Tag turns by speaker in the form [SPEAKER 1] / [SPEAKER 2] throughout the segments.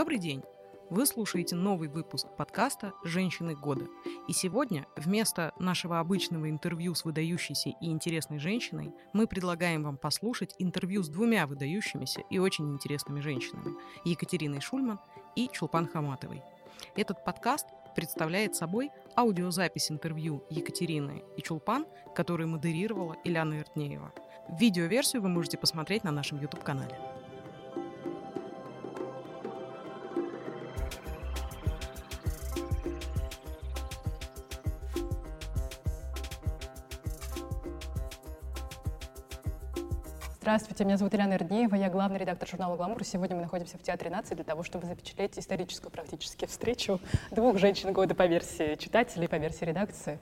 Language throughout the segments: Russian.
[SPEAKER 1] Добрый день! Вы слушаете новый выпуск подкаста «Женщины года». И сегодня вместо нашего обычного интервью с выдающейся и интересной женщиной мы предлагаем вам послушать интервью с двумя выдающимися и очень интересными женщинами – Екатериной Шульман и Чулпан Хаматовой. Этот подкаст представляет собой аудиозапись интервью Екатерины и Чулпан, которую модерировала Ильяна Вертнеева. Видеоверсию вы можете посмотреть на нашем YouTube-канале.
[SPEAKER 2] Здравствуйте, меня зовут Ильяна Ирднеева, я главный редактор журнала «Гламур». Сегодня мы находимся в Театре нации для того, чтобы запечатлеть историческую практически встречу двух женщин года по версии читателей, по версии редакции.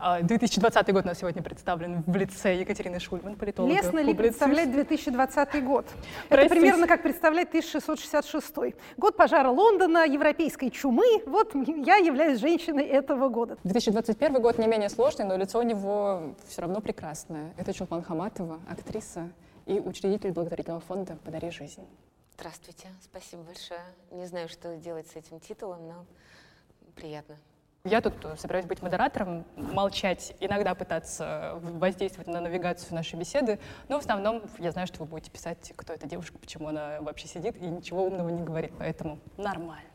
[SPEAKER 2] 2020 а, год у нас сегодня представлен в лице Екатерины Шульман, политолога.
[SPEAKER 3] Лестно ли представлять 2020 год? Это примерно как представлять 1666. Год пожара Лондона, европейской чумы. Вот я являюсь женщиной этого года.
[SPEAKER 2] 2021 год не менее сложный, но лицо у него все равно прекрасное. Это Чулпан Хаматова, актриса и учредитель благотворительного фонда «Подари жизнь».
[SPEAKER 4] Здравствуйте, спасибо большое. Не знаю, что делать с этим титулом, но приятно.
[SPEAKER 2] Я тут собираюсь быть модератором, молчать, иногда пытаться воздействовать на навигацию нашей беседы, но в основном я знаю, что вы будете писать, кто эта девушка, почему она вообще сидит и ничего умного не говорит, поэтому нормально.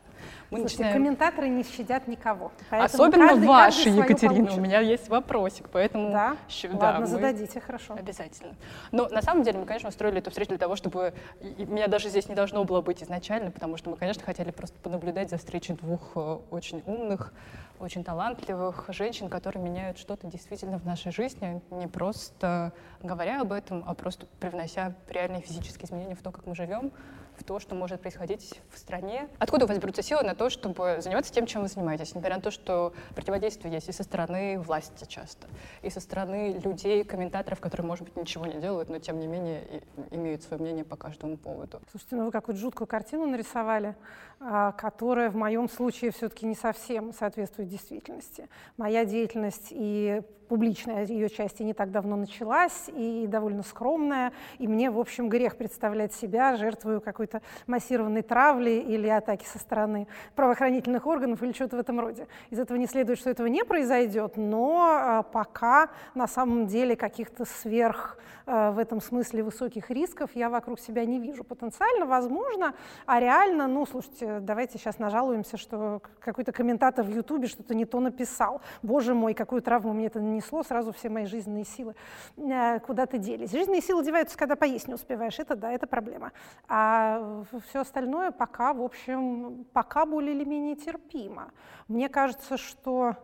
[SPEAKER 3] Мы Слушайте, начинаем... комментаторы не щадят никого.
[SPEAKER 2] Особенно каждый, ваши, каждый Екатерина. У меня есть вопросик, поэтому...
[SPEAKER 3] Да? Щ... Ладно, да, зададите, хорошо.
[SPEAKER 2] Обязательно. Но на самом деле мы, конечно, устроили эту встречу для того, чтобы... И меня даже здесь не должно было быть изначально, потому что мы, конечно, хотели просто понаблюдать за встречей двух э, очень умных, очень талантливых женщин, которые меняют что-то действительно в нашей жизни, не просто говоря об этом, а просто привнося реальные физические изменения в то, как мы живем, в то, что может происходить в стране. Откуда у вас берутся силы на то, чтобы заниматься тем, чем вы занимаетесь, несмотря на то, что противодействие есть и со стороны власти часто, и со стороны людей, комментаторов, которые, может быть, ничего не делают, но тем не менее имеют свое мнение по каждому поводу.
[SPEAKER 3] Слушайте, ну вы какую-то жуткую картину нарисовали, а, которая в моем случае все-таки не совсем соответствует действительности. Моя деятельность и публичная ее часть не так давно началась, и довольно скромная, и мне, в общем, грех представлять себя жертвою какой-то массированной травли или атаки со стороны правоохранительных органов или что-то в этом роде. Из этого не следует, что этого не произойдет, но а, пока на самом деле каких-то сверх а, в этом смысле высоких рисков я вокруг себя не вижу. Потенциально возможно, а реально, ну, слушайте, давайте сейчас нажалуемся, что какой-то комментатор в Ютубе что-то не то написал. Боже мой, какую травму мне это нанесло, сразу все мои жизненные силы э, куда-то делись. Жизненные силы деваются, когда поесть не успеваешь, это да, это проблема. А все остальное пока, в общем, пока более или менее терпимо. Мне кажется, что,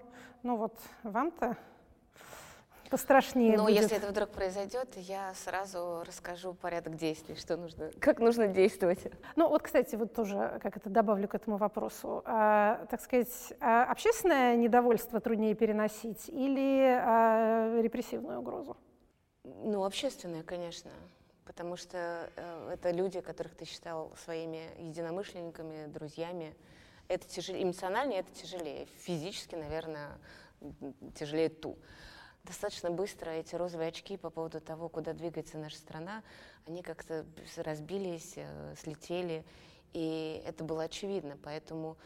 [SPEAKER 3] ну вот вам-то пострашнее
[SPEAKER 4] Но
[SPEAKER 3] будет.
[SPEAKER 4] если это вдруг произойдет, я сразу расскажу порядок действий, что нужно, как нужно действовать.
[SPEAKER 3] Ну вот, кстати, вот тоже, как это добавлю к этому вопросу, а, так сказать, а общественное недовольство труднее переносить или а, репрессивную угрозу?
[SPEAKER 4] Ну, общественное, конечно, потому что э, это люди, которых ты считал своими единомышленниками, друзьями. Это тяжелее, эмоционально это тяжелее, физически, наверное, тяжелее ту достаточно быстро эти розовые очки по поводу того, куда двигается наша страна, они как-то разбились, э, слетели, и это было очевидно. Поэтому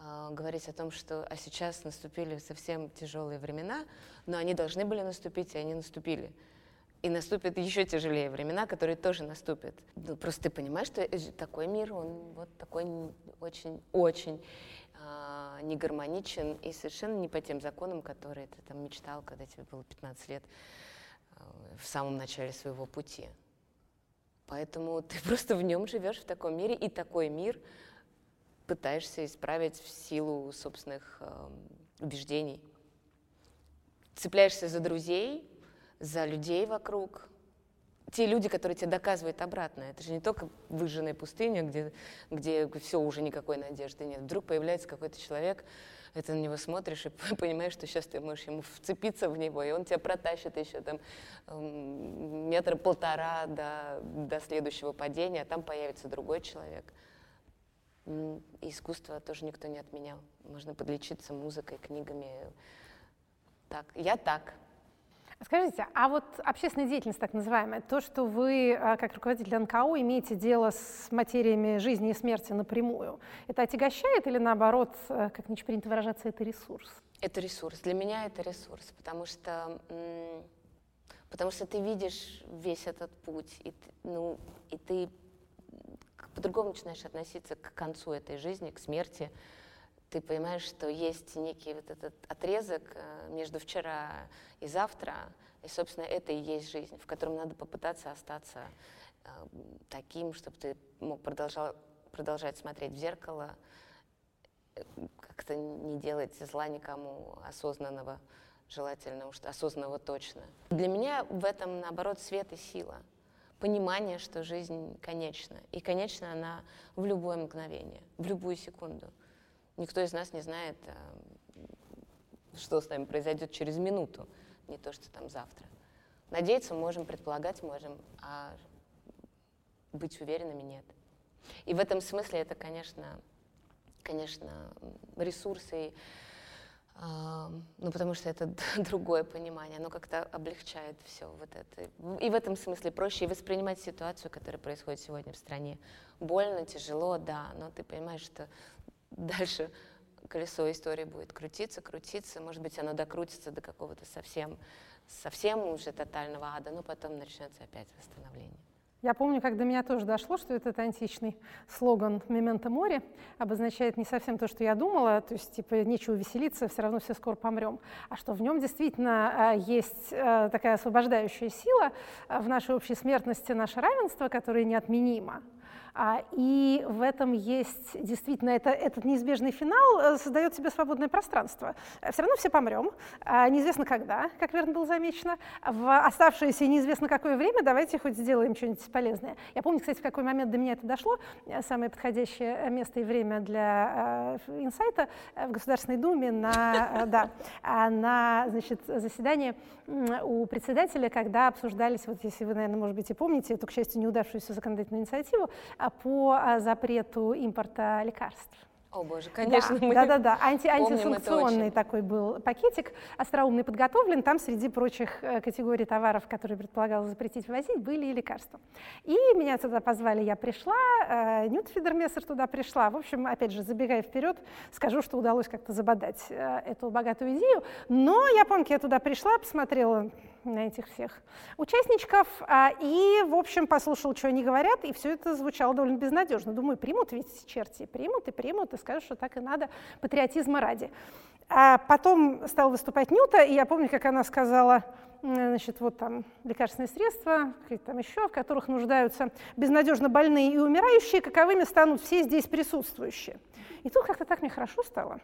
[SPEAKER 4] э, говорить о том, что а сейчас наступили совсем тяжелые времена, но они должны были наступить, и они наступили. И наступят еще тяжелее времена, которые тоже наступят. Ну, просто ты понимаешь, что такой мир, он вот такой очень-очень а, не гармоничен и совершенно не по тем законам, которые ты там мечтал, когда тебе было 15 лет а, в самом начале своего пути. Поэтому ты просто в нем живешь в таком мире, и такой мир пытаешься исправить в силу собственных э, убеждений. Цепляешься за друзей, за людей вокруг, те люди, которые тебе доказывают обратное. Это же не только выжженная пустыня, где, где все, уже никакой надежды нет. Вдруг появляется какой-то человек, и ты на него смотришь и понимаешь, что сейчас ты можешь ему вцепиться в него, и он тебя протащит еще там эм, метра полтора до, до следующего падения, а там появится другой человек. искусство тоже никто не отменял. Можно подлечиться музыкой, книгами. Так, я так.
[SPEAKER 3] Скажите, а вот общественная деятельность так называемая, то, что вы а, как руководитель НКО имеете дело с материями жизни и смерти напрямую, это отягощает или наоборот, э, как ничего принято выражаться, это ресурс?
[SPEAKER 4] Это ресурс. Для меня это ресурс, потому что, потому что ты видишь весь этот путь, и, ну, и ты по-другому начинаешь относиться к концу этой жизни, к смерти. Ты понимаешь, что есть некий вот этот отрезок э, между вчера и завтра, и, собственно, это и есть жизнь, в котором надо попытаться остаться э, таким, чтобы ты мог продолжал, продолжать смотреть в зеркало, э, как-то не делать зла никому осознанного, желательно, уж осознанного точно. Для меня в этом, наоборот, свет и сила — понимание, что жизнь конечна. И конечна она в любое мгновение, в любую секунду. Никто из нас не знает, э, что с нами произойдет через минуту, не то, что там завтра. Надеяться можем, предполагать можем, а быть уверенными нет. И в этом смысле это, конечно, конечно, ресурсы ну, потому что это другое понимание, оно как-то облегчает все вот это. И в этом смысле проще воспринимать ситуацию, которая происходит сегодня в стране. Больно, тяжело, да, но ты понимаешь, что дальше колесо истории будет крутиться, крутиться, может быть, оно докрутится до какого-то совсем, совсем уже тотального ада, но потом начнется опять восстановление.
[SPEAKER 3] Я помню, как до меня тоже дошло, что этот античный слоган «Мементо море» обозначает не совсем то, что я думала, то есть, типа, нечего веселиться, все равно все скоро помрем, а что в нем действительно а, есть а, такая освобождающая сила а, в нашей общей смертности, наше равенство, которое неотменимо. А, и в этом есть действительно это, этот неизбежный финал э, создает себе свободное пространство. Э, все равно все помрем, а, неизвестно когда, как верно было замечено. В оставшееся неизвестно какое время давайте хоть сделаем что-нибудь полезное. Я помню, кстати, в какой момент до меня это дошло. Э, самое подходящее место и время для инсайта в Государственной Думе на, да, а, на значит, заседании у председателя, когда обсуждались, вот если вы, наверное, может быть, и помните эту, к счастью, неудавшуюся законодательную инициативу, по а, запрету импорта лекарств.
[SPEAKER 4] О боже, конечно,
[SPEAKER 3] да, мы да, да, да. Анти, антисанкционный такой был пакетик, остроумный подготовлен. Там среди прочих э, категорий товаров, которые предполагалось запретить ввозить, были и лекарства. И меня туда позвали, я пришла, э, Нют Фидермессер туда пришла. В общем, опять же, забегая вперед, скажу, что удалось как-то забодать э, эту богатую идею. Но я помню, я туда пришла, посмотрела на этих всех участничков а, и, в общем, послушал, что они говорят, и все это звучало довольно безнадежно. Думаю, примут ведь черти, примут и примут, и скажут, что так и надо, патриотизма ради. А потом стал выступать Нюта, и я помню, как она сказала, значит, вот там лекарственные средства, какие-то там еще, в которых нуждаются безнадежно больные и умирающие, каковыми станут все здесь присутствующие. И тут как-то так мне хорошо стало.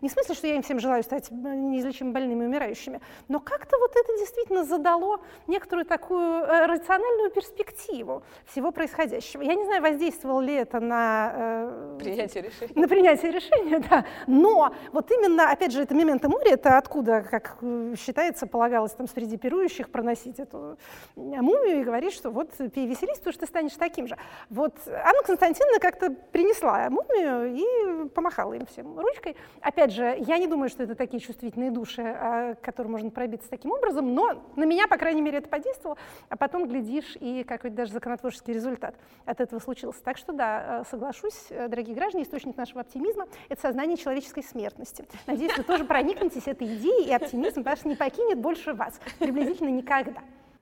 [SPEAKER 3] Не в смысле, что я им всем желаю стать неизлечимо больными и умирающими, но как-то вот это действительно задало некоторую такую э, рациональную перспективу всего происходящего. Я не знаю, воздействовало ли это на...
[SPEAKER 4] Э, принятие решения.
[SPEAKER 3] На принятие решения, да. Но вот именно, опять же, это мементо море, это откуда, как э, считается, полагалось там среди пирующих проносить эту мумию и говорить, что вот пей веселись, потому что ты станешь таким же. Вот Анна Константиновна как-то принесла мумию и помахала им всем ручкой. Опять опять же, я не думаю, что это такие чувствительные души, а, к которым можно пробиться таким образом, но на меня, по крайней мере, это подействовало, а потом, глядишь, и какой-то даже законотворческий результат от этого случился. Так что да, э, соглашусь, э, дорогие граждане, источник нашего оптимизма — это сознание человеческой смертности. Надеюсь, вы тоже проникнетесь этой идеей, и оптимизм ваш не покинет больше вас, приблизительно никогда.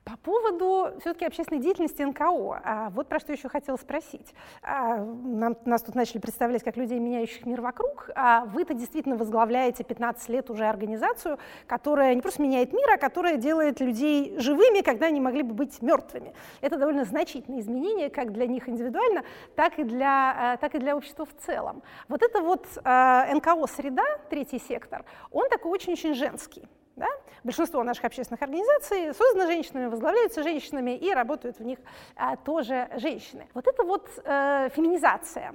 [SPEAKER 3] По поводу все-таки общественной деятельности НКО, а вот про что еще хотела спросить. А, нам, нас тут начали представлять как людей, меняющих мир вокруг, а вы-то действительно возглавляете 15 лет уже организацию, которая не просто меняет мир, а которая делает людей живыми, когда они могли бы быть мертвыми. Это довольно значительное изменение как для них индивидуально, так и для, а, так и для общества в целом. Вот это вот НКО-среда, третий сектор, он такой очень-очень женский. Да? Большинство наших общественных организаций созданы женщинами, возглавляются женщинами и работают в них а, тоже женщины. Вот это вот э, феминизация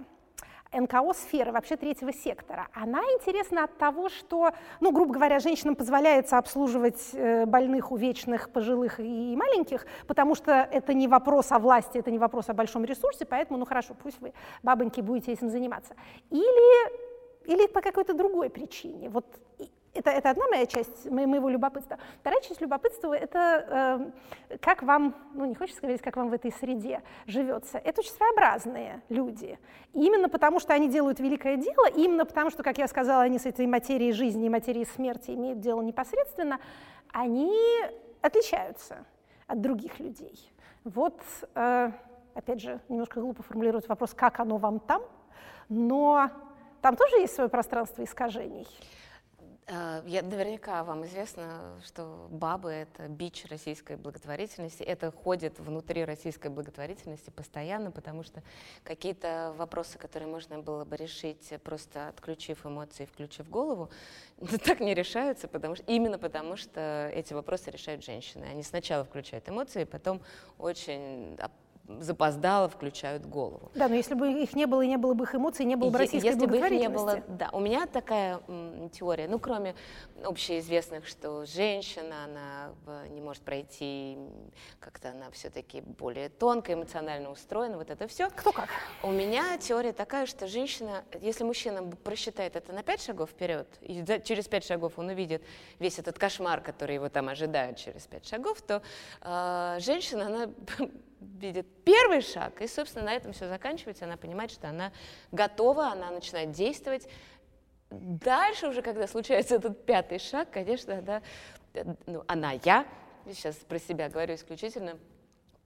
[SPEAKER 3] НКО-сферы, вообще третьего сектора, она интересна от того, что, ну, грубо говоря, женщинам позволяется обслуживать э, больных, увечных, пожилых и маленьких, потому что это не вопрос о власти, это не вопрос о большом ресурсе, поэтому, ну хорошо, пусть вы, бабоньки, будете этим заниматься. Или, или по какой-то другой причине. Вот это, это одна моя часть моего любопытства. Вторая часть любопытства — это э, как вам, ну не хочется сказать, как вам в этой среде живется. Это очень своеобразные люди. И именно потому, что они делают великое дело, именно потому, что, как я сказала, они с этой материей жизни и материей смерти имеют дело непосредственно, они отличаются от других людей. Вот, э, опять же, немножко глупо формулировать вопрос, как оно вам там, но там тоже есть свое пространство искажений.
[SPEAKER 4] Э, я, наверняка вам известно, что бабы — это бич российской благотворительности. Это ходит внутри российской благотворительности постоянно, потому что какие-то вопросы, которые можно было бы решить, просто отключив эмоции, включив голову, так не решаются, потому что, именно потому что эти вопросы решают женщины. Они сначала включают эмоции, потом очень запоздало включают голову.
[SPEAKER 3] Да, но если бы их не было и не было бы их эмоций, не было бы российской
[SPEAKER 4] если бы их не было, да. У меня такая м, теория, ну, кроме общеизвестных, что женщина, она не может пройти, как-то она все-таки более тонко, эмоционально устроена, вот это все.
[SPEAKER 3] Кто как?
[SPEAKER 4] У меня теория такая, что женщина, если мужчина просчитает это на пять шагов вперед, и через пять шагов он увидит весь этот кошмар, который его там ожидает через пять шагов, то э, женщина, она видит первый шаг, и, собственно, на этом все заканчивается. Она понимает, что она готова, она начинает действовать. Дальше уже, когда случается этот пятый шаг, конечно, да, ну, она, я, сейчас про себя говорю исключительно,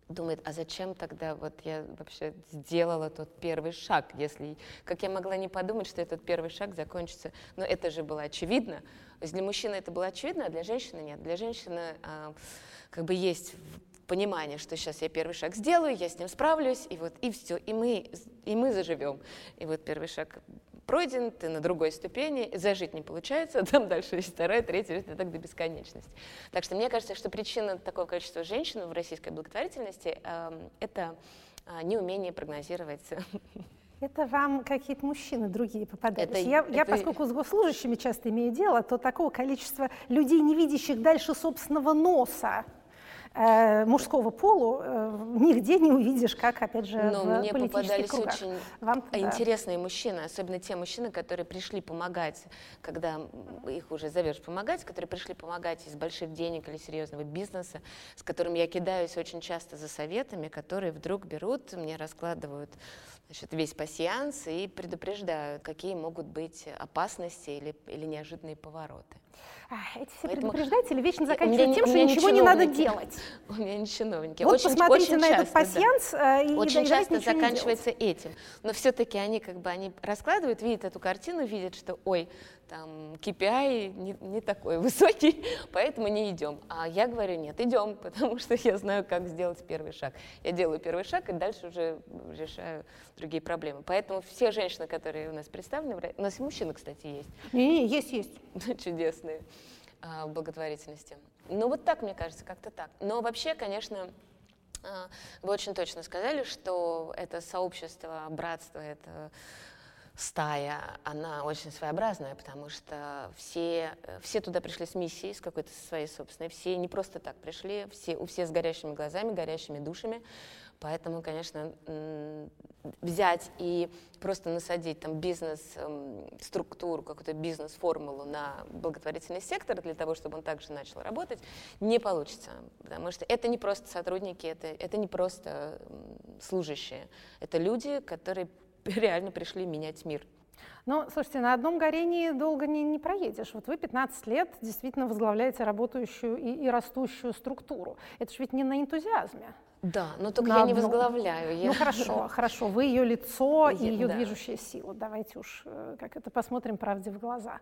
[SPEAKER 4] думает, а зачем тогда вот я вообще сделала тот первый шаг, если, как я могла не подумать, что этот первый шаг закончится, но это же было очевидно. Для мужчины это было очевидно, а для женщины нет. Для женщины а, как бы есть понимание, что сейчас я первый шаг сделаю, я с ним справлюсь, и вот и все, и мы, и мы заживем. И вот первый шаг пройден, ты на другой ступени, зажить не получается, там дальше есть вторая, третья, и так до бесконечности. Так что мне кажется, что причина такого количества женщин в российской благотворительности э, это э, неумение прогнозировать
[SPEAKER 3] это вам какие-то мужчины другие попадались. Это, я, это... я, поскольку с госслужащими часто имею дело, то такого количества людей, не видящих дальше собственного носа, мужского полу э, нигде не увидишь, как, опять же,
[SPEAKER 4] Но
[SPEAKER 3] в
[SPEAKER 4] мне попадались
[SPEAKER 3] кругах.
[SPEAKER 4] очень Вам, интересные да. мужчины, особенно те мужчины, которые пришли помогать, когда их уже зовешь помогать, которые пришли помогать из больших денег или серьезного бизнеса, с которыми я кидаюсь очень часто за советами, которые вдруг берут, мне раскладывают значит, весь пассианс и предупреждают, какие могут быть опасности или, или неожиданные повороты.
[SPEAKER 3] Эти все Поэтому... предупреждатели вечно заканчивают тем, что ничего не надо делать.
[SPEAKER 4] У меня не чиновники.
[SPEAKER 3] Вот очень, посмотрите очень на часто, этот пассианс
[SPEAKER 4] да.
[SPEAKER 3] и
[SPEAKER 4] Очень
[SPEAKER 3] и
[SPEAKER 4] часто заканчивается этим. Но все-таки они как бы они раскладывают, видят эту картину, видят, что ой, там KPI не, не такой высокий, поэтому не идем. А я говорю, нет, идем, потому что я знаю, как сделать первый шаг. Я делаю первый шаг и дальше уже решаю другие проблемы. Поэтому все женщины, которые у нас представлены, у нас и мужчины, кстати, есть.
[SPEAKER 3] Не, не, есть, есть.
[SPEAKER 4] Чудесные а, благотворительности. Ну вот так, мне кажется, как-то так. Но вообще, конечно, а, вы очень точно сказали, что это сообщество, братство, это стая, она очень своеобразная, потому что все, все туда пришли с миссией, с какой-то своей собственной, все не просто так пришли, все, у всех с горящими глазами, горящими душами, поэтому, конечно, взять и просто насадить там бизнес-структуру, какую-то бизнес-формулу на благотворительный сектор для того, чтобы он также начал работать, не получится, потому что это не просто сотрудники, это, это не просто служащие, это люди, которые реально пришли менять мир.
[SPEAKER 3] Ну, слушайте, на одном горении долго не, не проедешь. Вот вы 15 лет действительно возглавляете работающую и, и растущую структуру. Это же ведь не на энтузиазме.
[SPEAKER 4] Да, но только я одну... не возглавляю. Я...
[SPEAKER 3] Ну хорошо, хорошо, вы ее лицо и ее да. движущая сила. Давайте уж э, как это посмотрим правде в глаза.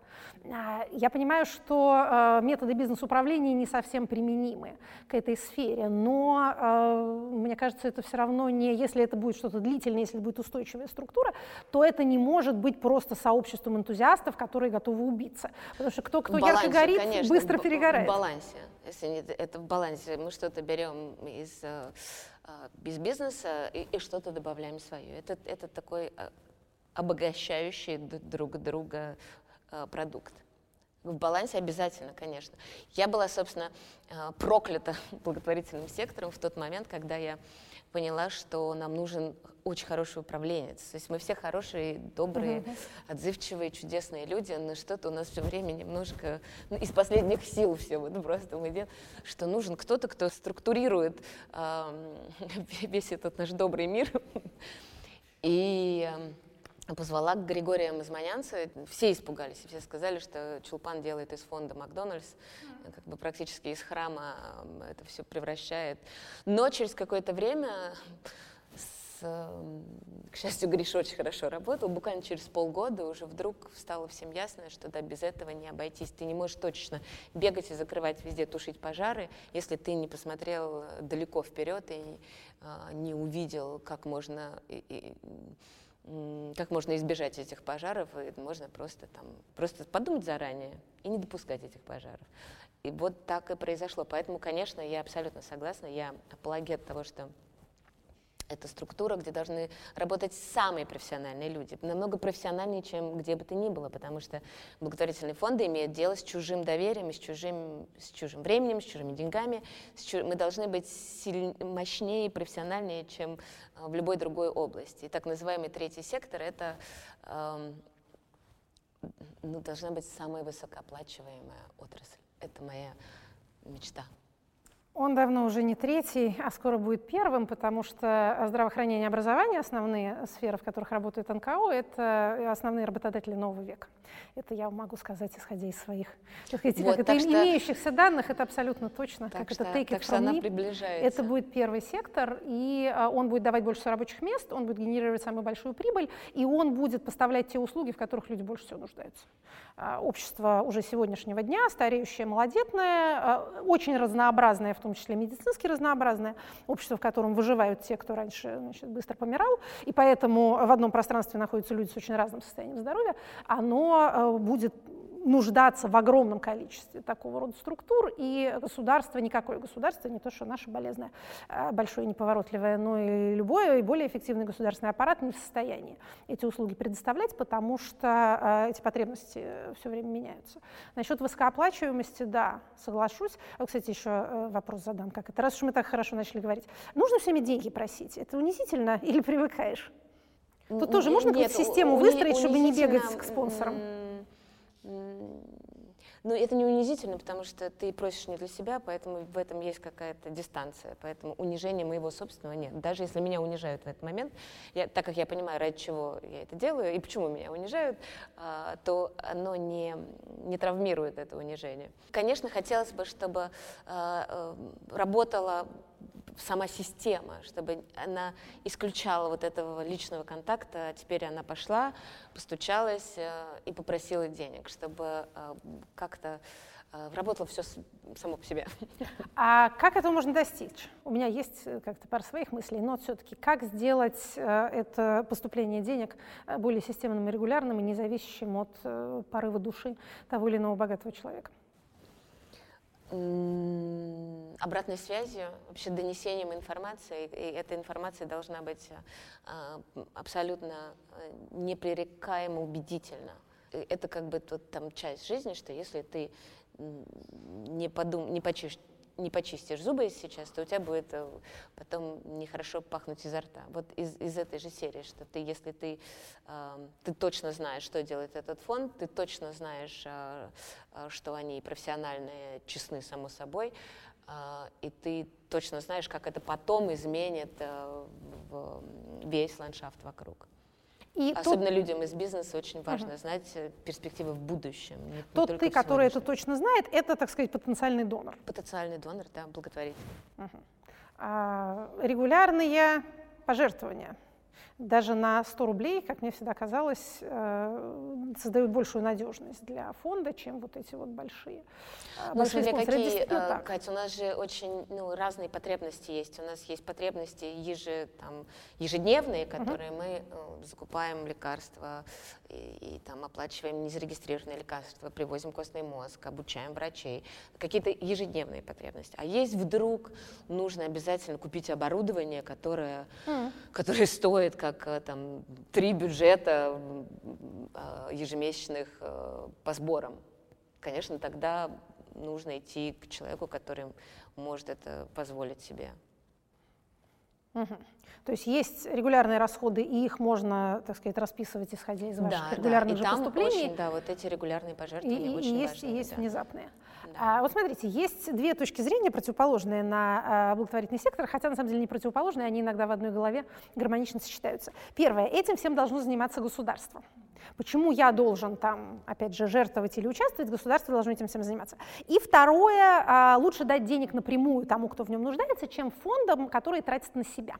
[SPEAKER 3] А, я понимаю, что э, методы бизнес-управления не совсем применимы к этой сфере, но э, мне кажется, это все равно не, если это будет что-то длительное, если это будет устойчивая структура, то это не может быть просто сообществом энтузиастов, которые готовы убиться. Потому что кто, кто
[SPEAKER 4] балансе,
[SPEAKER 3] ярко горит,
[SPEAKER 4] конечно,
[SPEAKER 3] быстро перегорает.
[SPEAKER 4] В балансе. Если это в балансе, мы что-то берем из а, без бизнеса и, и что-то добавляем свое. Это, это такой а, обогащающий друг друга продукт. В балансе обязательно, конечно. Я была, собственно, э, проклята благотворительным сектором в тот момент, когда я поняла, что нам нужен очень хороший управленец. То есть мы все хорошие, добрые, отзывчивые, чудесные люди, но что-то у нас все время немножко ну, из последних сил все вот просто мы делаем, что нужен кто-то, кто структурирует э, весь этот наш добрый мир. И э, позвала к Григория Мазманянца. Все испугались, все сказали, что Чулпан делает из фонда Макдональдс, как бы практически из храма это все превращает. Но через какое-то время, с, к счастью, Гриш очень хорошо работал, буквально через полгода уже вдруг стало всем ясно, что да, без этого не обойтись. Ты не можешь точно бегать и закрывать везде, тушить пожары, если ты не посмотрел далеко вперед и а, не увидел, как можно и, и, как можно избежать этих пожаров, и можно просто там просто подумать заранее и не допускать этих пожаров. И вот так и произошло. Поэтому, конечно, я абсолютно согласна, я апологет того, что это структура, где должны работать самые профессиональные люди, намного профессиональнее, чем где бы то ни было, потому что благотворительные фонды имеют дело с чужим доверием, с чужим, с чужим временем, с чужими деньгами. С чуж... Мы должны быть сильнее, мощнее и профессиональнее, чем а, в любой другой области. И так называемый третий сектор — это э, ну, должна быть самая высокооплачиваемая отрасль. Это моя мечта.
[SPEAKER 3] Он давно уже не третий, а скоро будет первым, потому что здравоохранение и образование, основные сферы, в которых работает НКО, это основные работодатели нового века. Это я могу сказать, исходя из своих так сказать, вот, как это, что, имеющихся данных, это абсолютно точно.
[SPEAKER 4] Так
[SPEAKER 3] как
[SPEAKER 4] что,
[SPEAKER 3] это take
[SPEAKER 4] так
[SPEAKER 3] it from
[SPEAKER 4] она
[SPEAKER 3] me.
[SPEAKER 4] приближается.
[SPEAKER 3] Это будет первый сектор, и а, он будет давать больше рабочих мест, он будет генерировать самую большую прибыль, и он будет поставлять те услуги, в которых люди больше всего нуждаются. А, общество уже сегодняшнего дня, стареющее, малодетное, а, очень разнообразное, в том числе медицински разнообразное, общество, в котором выживают те, кто раньше значит, быстро помирал, и поэтому в одном пространстве находятся люди с очень разным состоянием здоровья, оно а, будет нуждаться в огромном количестве такого рода структур, и государство, никакое государство, не то, что наше болезное, а, большое неповоротливое, но и любое, и более эффективный государственный аппарат не в состоянии эти услуги предоставлять, потому что а, эти потребности все время меняются. Насчет высокооплачиваемости, да, соглашусь. А, кстати, еще э, вопрос задам, как это, раз уж мы так хорошо начали говорить. Нужно всеми деньги просить? Это унизительно или привыкаешь? Тут тоже можно какую-то систему выстроить, чтобы не бегать к спонсорам?
[SPEAKER 4] Но это не унизительно, потому что ты просишь не для себя, поэтому в этом есть какая-то дистанция. Поэтому унижения моего собственного нет. Даже если меня унижают в этот момент, я, так как я понимаю, ради чего я это делаю и почему меня унижают, а, то оно не, не травмирует это унижение. Конечно, хотелось бы, чтобы а, э, работала сама система, чтобы она исключала вот этого личного контакта. А теперь она пошла, постучалась э, и попросила денег, чтобы э, как-то э, работало все само по себе.
[SPEAKER 3] А как этого можно достичь? У меня есть как-то пара своих мыслей, но все-таки как сделать это поступление денег более системным и регулярным и независящим от порыва души того или иного богатого человека?
[SPEAKER 4] Обратной связью, вообще донесением информации, и эта информация должна быть а, абсолютно э, непререкаемо убедительна. Это как бы тут, там часть жизни, что если ты не, подум, не почувствуешь не почистишь зубы сейчас, то у тебя будет э, потом нехорошо пахнуть изо рта. Вот из, из этой же серии, что ты, если ты, э, ты точно знаешь, что делает этот фонд, ты точно знаешь, э, э, что они профессиональные, честны, само собой, э, и ты точно знаешь, как это потом изменит э, в весь ландшафт вокруг. И Особенно тот... людям из бизнеса очень важно угу. знать э, перспективы в будущем.
[SPEAKER 3] Не, тот не ты, который это точно знает, это, так сказать, потенциальный донор.
[SPEAKER 4] Потенциальный донор, да, благотворитель. Угу.
[SPEAKER 3] А, регулярные пожертвования даже на 100 рублей, как мне всегда казалось, э, создают большую надежность для фонда, чем вот эти вот большие.
[SPEAKER 4] Э, ну, большие смотри, какие, э, Катя, у нас же очень ну, разные потребности есть. У нас есть потребности еже, там, ежедневные, которые uh-huh. мы ну, закупаем лекарства и, и там оплачиваем незарегистрированные лекарства, привозим костный мозг, обучаем врачей. Какие-то ежедневные потребности. А есть вдруг нужно обязательно купить оборудование, которое, uh-huh. которое стоит как э, там три бюджета э, ежемесячных э, по сборам конечно, тогда нужно идти к человеку, который может это позволить себе.
[SPEAKER 3] Угу. То есть есть регулярные расходы, и их можно, так сказать, расписывать, исходя из ваших да, регулярных да.
[SPEAKER 4] И
[SPEAKER 3] же там поступлений.
[SPEAKER 4] Очень, да, вот эти регулярные пожертвования
[SPEAKER 3] и,
[SPEAKER 4] очень
[SPEAKER 3] и есть,
[SPEAKER 4] важны.
[SPEAKER 3] есть
[SPEAKER 4] да.
[SPEAKER 3] внезапные. Да. А, вот смотрите, есть две точки зрения противоположные на а, благотворительный сектор, хотя на самом деле не противоположные, они иногда в одной голове гармонично сочетаются. Первое, этим всем должно заниматься государство. Почему я должен там, опять же, жертвовать или участвовать, государство должно этим всем заниматься. И второе, а, лучше дать денег напрямую тому, кто в нем нуждается, чем фондам, которые тратят на себя.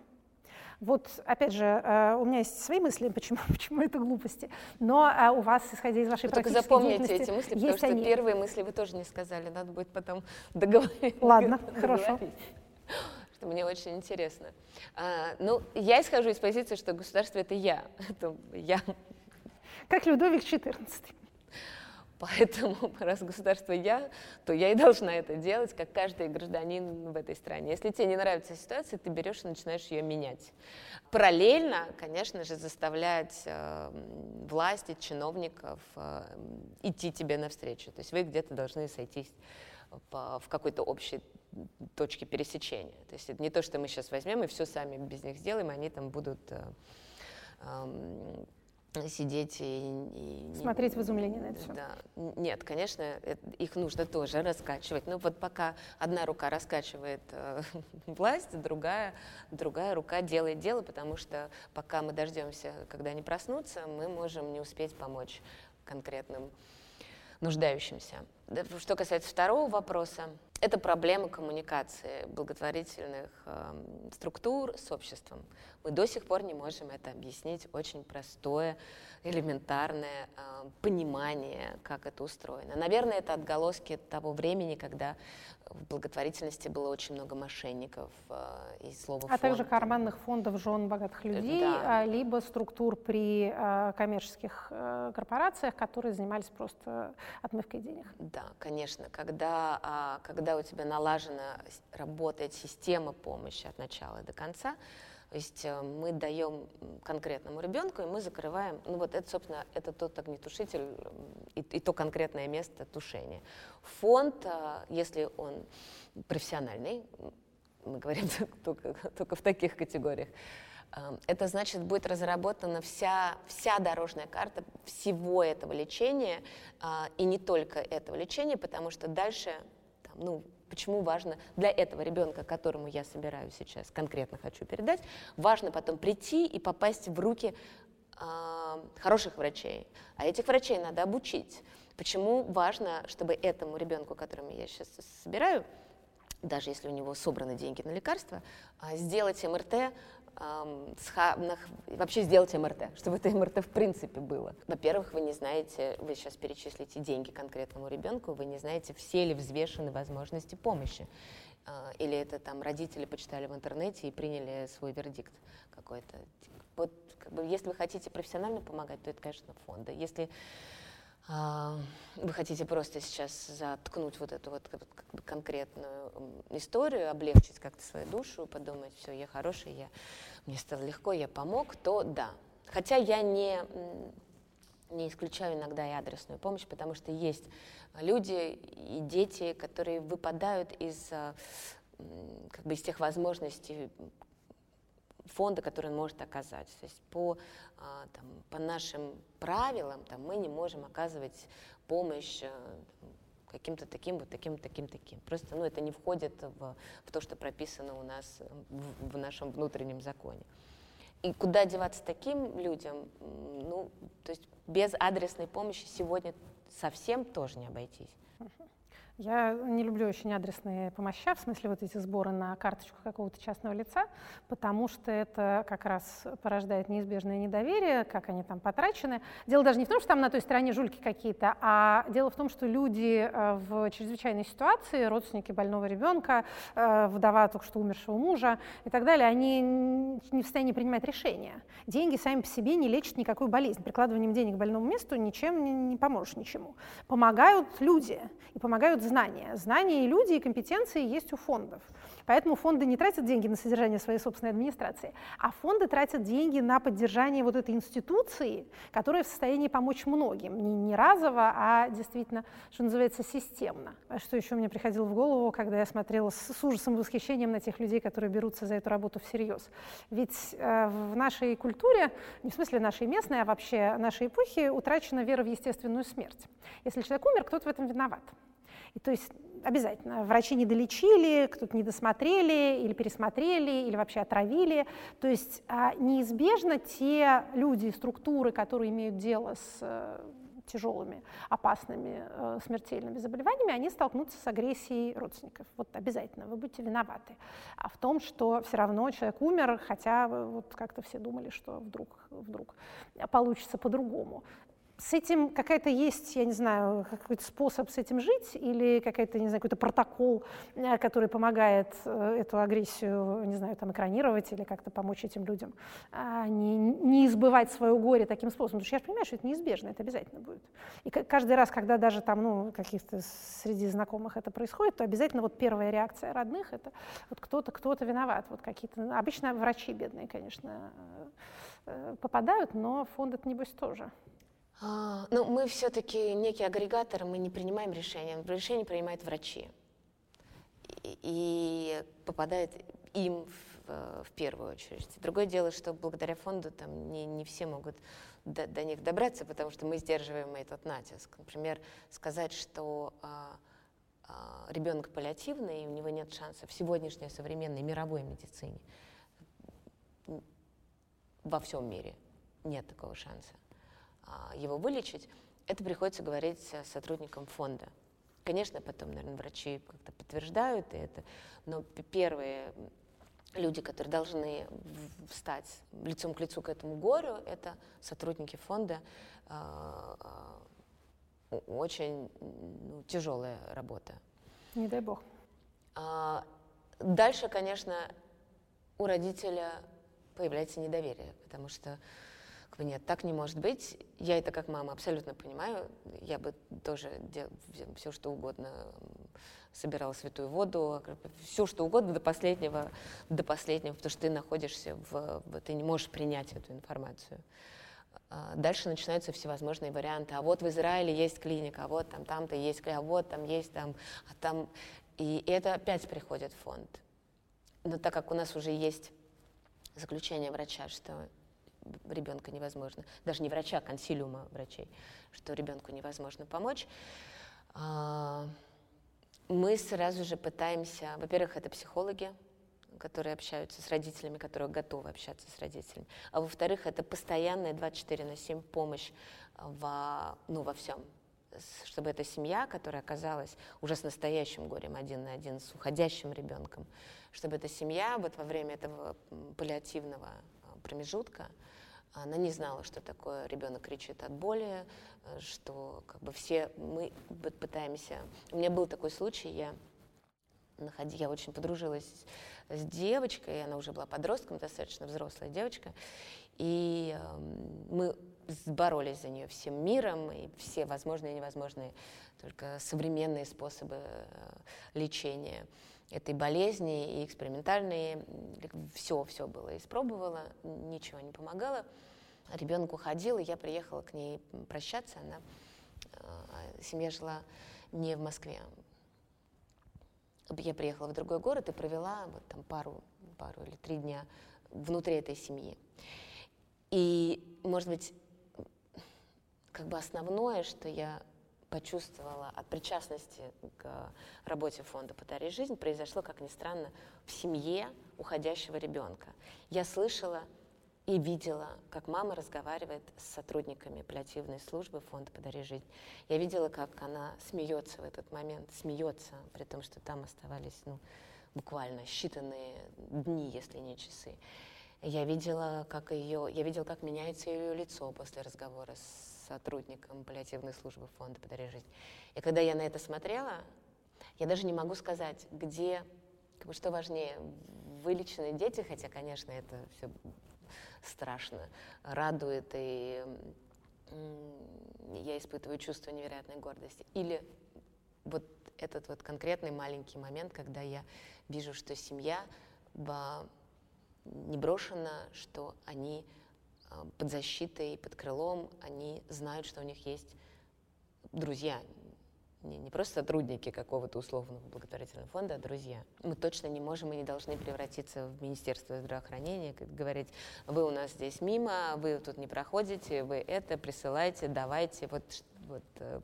[SPEAKER 3] Вот, опять же, э, у меня есть свои мысли, почему, почему это глупости, но э, у вас, исходя из вашей вы практической
[SPEAKER 4] запомните эти мысли, потому что
[SPEAKER 3] они.
[SPEAKER 4] первые мысли вы тоже не сказали, надо будет потом договорить.
[SPEAKER 3] Ладно, хорошо.
[SPEAKER 4] Что мне очень интересно. А, ну, я исхожу из позиции, что государство — это я. Это я.
[SPEAKER 3] Как Людовик XIV.
[SPEAKER 4] Поэтому, раз государство я, то я и должна это делать, как каждый гражданин в этой стране. Если тебе не нравится ситуация, ты берешь и начинаешь ее менять. Параллельно, конечно же, заставлять э, власти, чиновников э, идти тебе навстречу. То есть вы где-то должны сойтись по, в какой-то общей точке пересечения. То есть это не то, что мы сейчас возьмем и все сами без них сделаем, они там будут э, э, сидеть и,
[SPEAKER 3] и смотреть в изумлении на это все.
[SPEAKER 4] Да. Нет, конечно, их нужно тоже раскачивать. Но вот пока одна рука раскачивает э, власть, другая, другая рука делает дело, потому что пока мы дождемся, когда они проснутся, мы можем не успеть помочь конкретным нуждающимся. Что касается второго вопроса, это проблема коммуникации благотворительных э, структур с обществом. Мы до сих пор не можем это объяснить. Очень простое, элементарное э, понимание, как это устроено. Наверное, это отголоски того времени, когда в благотворительности было очень много мошенников э, и слова
[SPEAKER 3] А фонд. также карманных фондов жен богатых э, людей, да. а, либо структур при а, коммерческих а, корпорациях, которые занимались просто отмывкой денег.
[SPEAKER 4] Да, конечно. Когда, а, когда у тебя налажена работает система помощи от начала до конца, то есть э, мы даем конкретному ребенку, и мы закрываем, ну вот это, собственно, это тот огнетушитель и, и то конкретное место тушения. Фонд, э, если он профессиональный, мы говорим только, только в таких категориях, э, это значит, будет разработана вся, вся дорожная карта всего этого лечения, и не только этого лечения, потому что дальше, ну, почему важно для этого ребенка, которому я собираю сейчас, конкретно хочу передать, важно потом прийти и попасть в руки э, хороших врачей. А этих врачей надо обучить. Почему важно, чтобы этому ребенку, которому я сейчас собираю, даже если у него собраны деньги на лекарства, а, сделать МРТ вообще сделать МРТ, чтобы это МРТ в принципе было. Во-первых, вы не знаете, вы сейчас перечислите деньги конкретному ребенку, вы не знаете, все ли взвешены возможности помощи. А, или это там родители почитали в интернете и приняли свой вердикт какой-то. Вот как бы, если вы хотите профессионально помогать, то это, конечно, фонды. Если вы хотите просто сейчас заткнуть вот эту вот как бы конкретную историю, облегчить как-то свою душу, подумать, все, я хороший, я, мне стало легко, я помог, то да. Хотя я не, не исключаю иногда и адресную помощь, потому что есть люди и дети, которые выпадают из, а, как бы из тех возможностей, фонда, который он может оказать. То есть по, а, там, по нашим правилам там, мы не можем оказывать помощь э, каким-то таким, вот таким, таким, таким. Просто ну, это не входит в, в то, что прописано у нас в, в нашем внутреннем законе. И куда деваться таким людям? Ну, то есть без адресной помощи сегодня совсем тоже не обойтись.
[SPEAKER 3] Я не люблю очень адресные помощи, в смысле вот эти сборы на карточку какого-то частного лица, потому что это как раз порождает неизбежное недоверие, как они там потрачены. Дело даже не в том, что там на той стороне жульки какие-то, а дело в том, что люди э, в чрезвычайной ситуации, родственники больного ребенка, э, вдова только что умершего мужа и так далее, они не в состоянии принимать решения. Деньги сами по себе не лечат никакую болезнь. Прикладыванием денег к больному месту ничем не, поможешь ничему. Помогают люди и помогают знания. Знания и люди, и компетенции есть у фондов. Поэтому фонды не тратят деньги на содержание своей собственной администрации, а фонды тратят деньги на поддержание вот этой институции, которая в состоянии помочь многим. Не, не разово, а действительно, что называется, системно. А что еще мне приходило в голову, когда я смотрела с, с ужасом и восхищением на тех людей, которые берутся за эту работу всерьез. Ведь э, в нашей культуре, не в смысле нашей местной, а вообще нашей эпохи, утрачена вера в естественную смерть. Если человек умер, кто-то в этом виноват. И то есть обязательно. Врачи не долечили, кто-то не досмотрели или пересмотрели, или вообще отравили. То есть а, неизбежно те люди, структуры, которые имеют дело с э, тяжелыми, опасными, э, смертельными заболеваниями, они столкнутся с агрессией родственников. Вот обязательно, вы будете виноваты. А в том, что все равно человек умер, хотя вот как-то все думали, что вдруг, вдруг получится по-другому с этим какая-то есть, я не знаю, какой-то способ с этим жить или какой-то, не знаю, какой-то протокол, э, который помогает э, эту агрессию, не знаю, там экранировать или как-то помочь этим людям а не, не избывать свое горе таким способом. Потому что я же понимаю, что это неизбежно, это обязательно будет. И каждый раз, когда даже там, ну, каких-то среди знакомых это происходит, то обязательно вот первая реакция родных — это вот кто-то, кто-то виноват. Вот какие-то, обычно врачи бедные, конечно, э, попадают, но фонд это, небось, тоже.
[SPEAKER 4] А, ну, мы все-таки некий агрегатор, мы не принимаем решения. Решения принимают врачи. И, и попадает им в, в первую очередь. Другое дело, что благодаря фонду там не, не все могут до, до них добраться, потому что мы сдерживаем этот натиск. Например, сказать, что а, а, ребенок паллиативный, и у него нет шанса в сегодняшней современной мировой медицине во всем мире нет такого шанса. А, его вылечить, это приходится говорить сотрудникам фонда. Конечно, потом, наверное, врачи как-то подтверждают это, но первые люди, которые должны встать лицом к лицу к этому горю, это сотрудники фонда. А, а, очень ну, тяжелая работа.
[SPEAKER 3] Не дай бог.
[SPEAKER 4] Дальше, конечно, у родителя появляется недоверие, потому что бы нет, так не может быть. Я это как мама абсолютно понимаю. Я бы тоже дел, все что угодно собирала святую воду, все что угодно до последнего, до последнего, потому что ты находишься в, в ты не можешь принять эту информацию. А дальше начинаются всевозможные варианты. А вот в Израиле есть клиника, а вот там там-то есть, а вот там есть там, а там и это опять приходит в фонд. Но так как у нас уже есть заключение врача, что ребенка невозможно, даже не врача, а консилиума врачей, что ребенку невозможно помочь, а, мы сразу же пытаемся, во-первых, это психологи, которые общаются с родителями, которые готовы общаться с родителями, а во-вторых, это постоянная 24 на 7 помощь во, ну, во всем, чтобы эта семья, которая оказалась уже с настоящим горем один на один, с уходящим ребенком, чтобы эта семья вот во время этого паллиативного промежутка она не знала, что такое ребенок кричит от боли, э, что как бы все мы пытаемся. У меня был такой случай, я находи, я очень подружилась с девочкой, она уже была подростком, достаточно взрослая девочка, и э, мы боролись за нее всем миром, и все возможные и невозможные, только современные способы э, лечения этой болезни и экспериментальные, все, все было испробовала, ничего не помогало. Ребенок уходил, и я приехала к ней прощаться. Она, э, семья жила не в Москве. Я приехала в другой город и провела вот там пару, пару или три дня внутри этой семьи. И, может быть, как бы основное, что я почувствовала от причастности к работе фонда «Подари жизнь», произошло, как ни странно, в семье уходящего ребенка. Я слышала и видела, как мама разговаривает с сотрудниками паллиативной службы фонда «Подари жизнь». Я видела, как она смеется в этот момент, смеется, при том, что там оставались ну, буквально считанные дни, если не часы. Я видела, как ее, я видела, как меняется ее лицо после разговора с сотрудником паллиативной службы фонда «Подари жизнь». И когда я на это смотрела, я даже не могу сказать, где, как бы, что важнее, вылеченные дети, хотя, конечно, это все страшно радует, и я испытываю чувство невероятной гордости. Или вот этот вот конкретный маленький момент, когда я вижу, что семья не брошена, что они а, под защитой, под крылом, они знают, что у них есть друзья, не, не просто сотрудники какого-то условного благотворительного фонда, а друзья. Мы точно не можем и не должны превратиться в Министерство здравоохранения, как говорить, вы у нас здесь мимо, вы тут не проходите, вы это присылайте, давайте, вот, вот э,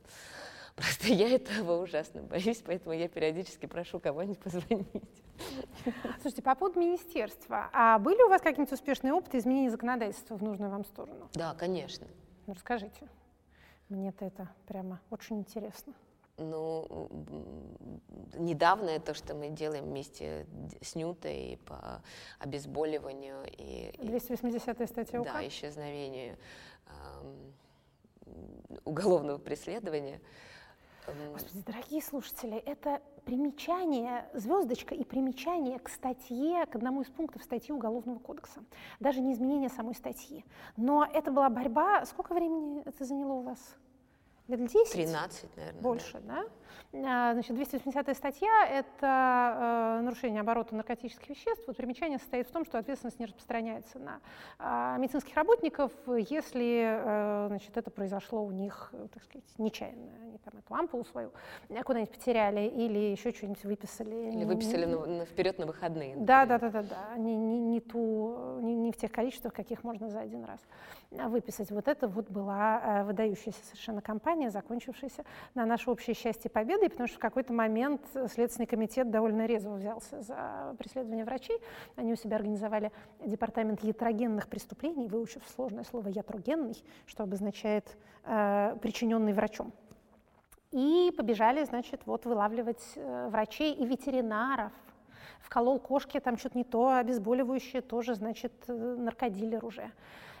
[SPEAKER 4] Просто я этого ужасно боюсь, поэтому я периодически прошу кого-нибудь позвонить.
[SPEAKER 3] Слушайте, по поводу министерства, а были у вас какие-нибудь успешные опыты изменения законодательства в нужную вам сторону?
[SPEAKER 4] Да, конечно.
[SPEAKER 3] Ну, расскажите. Мне-то это прямо очень интересно.
[SPEAKER 4] Ну, недавно то, что мы делаем вместе с Нютой по обезболиванию и...
[SPEAKER 3] 280-я статья УК?
[SPEAKER 4] Да, исчезновению э, уголовного преследования.
[SPEAKER 3] Господи, дорогие слушатели, это примечание, звездочка и примечание к статье, к одному из пунктов статьи Уголовного кодекса. Даже не изменение самой статьи. Но это была борьба. Сколько времени это заняло у вас? Лет 10?
[SPEAKER 4] 13, наверное.
[SPEAKER 3] Больше, да? да? А, значит, 280 статья – это э, нарушение оборота наркотических веществ. Вот примечание состоит в том, что ответственность не распространяется на э, медицинских работников, если э, значит, это произошло у них, так сказать, нечаянно. Они там эту ампулу свою куда-нибудь потеряли или еще что-нибудь выписали.
[SPEAKER 4] Или выписали на, на, вперед на выходные.
[SPEAKER 3] Да, да, да, да, да. Не, не, не, ту, не, не в тех количествах, каких можно за один раз выписать. Вот это вот была выдающаяся совершенно компания кампания, закончившаяся на наше общее счастье победой, потому что в какой-то момент Следственный комитет довольно резво взялся за преследование врачей. Они у себя организовали департамент ятрогенных преступлений, выучив сложное слово ятрогенный, что обозначает э, причиненный врачом. И побежали, значит, вот вылавливать э, врачей и ветеринаров, вколол кошке, там что-то не то, обезболивающее тоже, значит, э, наркодилер уже.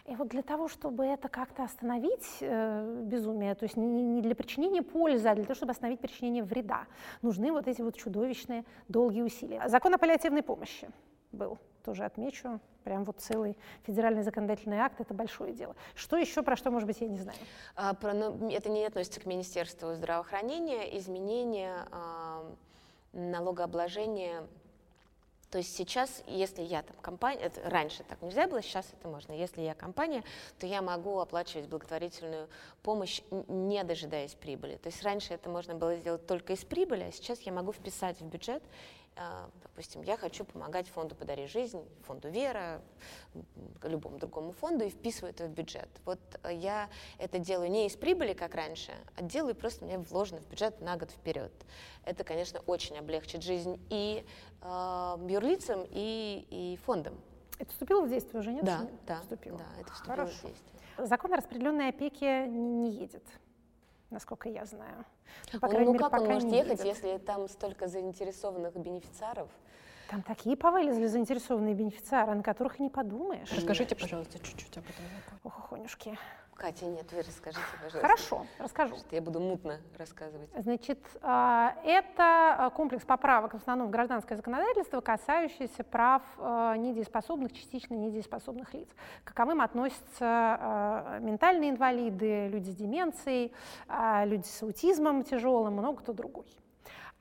[SPEAKER 3] И вот для того, чтобы это как-то остановить, э, безумие, то есть не, не для причинения пользы, а для того, чтобы остановить причинение вреда, нужны вот эти вот чудовищные долгие усилия. Закон о паллиативной помощи был, тоже отмечу, прям вот целый федеральный законодательный акт, это большое дело. Что еще, про что, может быть, я не знаю?
[SPEAKER 4] А, про, ну, это не относится к Министерству здравоохранения, изменение а, налогообложения то есть сейчас, если я там компания, это раньше так нельзя было, сейчас это можно. Если я компания, то я могу оплачивать благотворительную помощь, не дожидаясь прибыли. То есть раньше это можно было сделать только из прибыли, а сейчас я могу вписать в бюджет допустим, я хочу помогать фонду «Подари жизнь», фонду «Вера», любому другому фонду и вписываю это в бюджет. Вот э, я это делаю не из прибыли, как раньше, а делаю просто мне вложено в бюджет на год вперед. Это, конечно, очень облегчит жизнь и э, юрлицам, и, и фондам.
[SPEAKER 3] Это вступило в действие уже, нет?
[SPEAKER 4] Да, да,
[SPEAKER 3] вступило.
[SPEAKER 4] да, это вступило Хорошо. в действие.
[SPEAKER 3] Закон о распределенной опеке не едет насколько я знаю.
[SPEAKER 4] Ну, по ну, ну как он может ехать, едет. если там столько заинтересованных бенефициаров?
[SPEAKER 3] Там такие повылезли заинтересованные бенефициары, на которых не подумаешь.
[SPEAKER 2] Расскажите, пожалуйста, чуть-чуть об этом.
[SPEAKER 3] Ох, охонюшки.
[SPEAKER 4] Катя, нет, вы расскажите, пожалуйста.
[SPEAKER 3] Хорошо, расскажу.
[SPEAKER 4] Я буду мутно рассказывать.
[SPEAKER 3] Значит, а, это комплекс поправок в основном в гражданское законодательство, касающиеся прав а, недееспособных, частично недееспособных лиц. К каковым относятся а, ментальные инвалиды, люди с деменцией, люди с аутизмом тяжелым, много кто другой.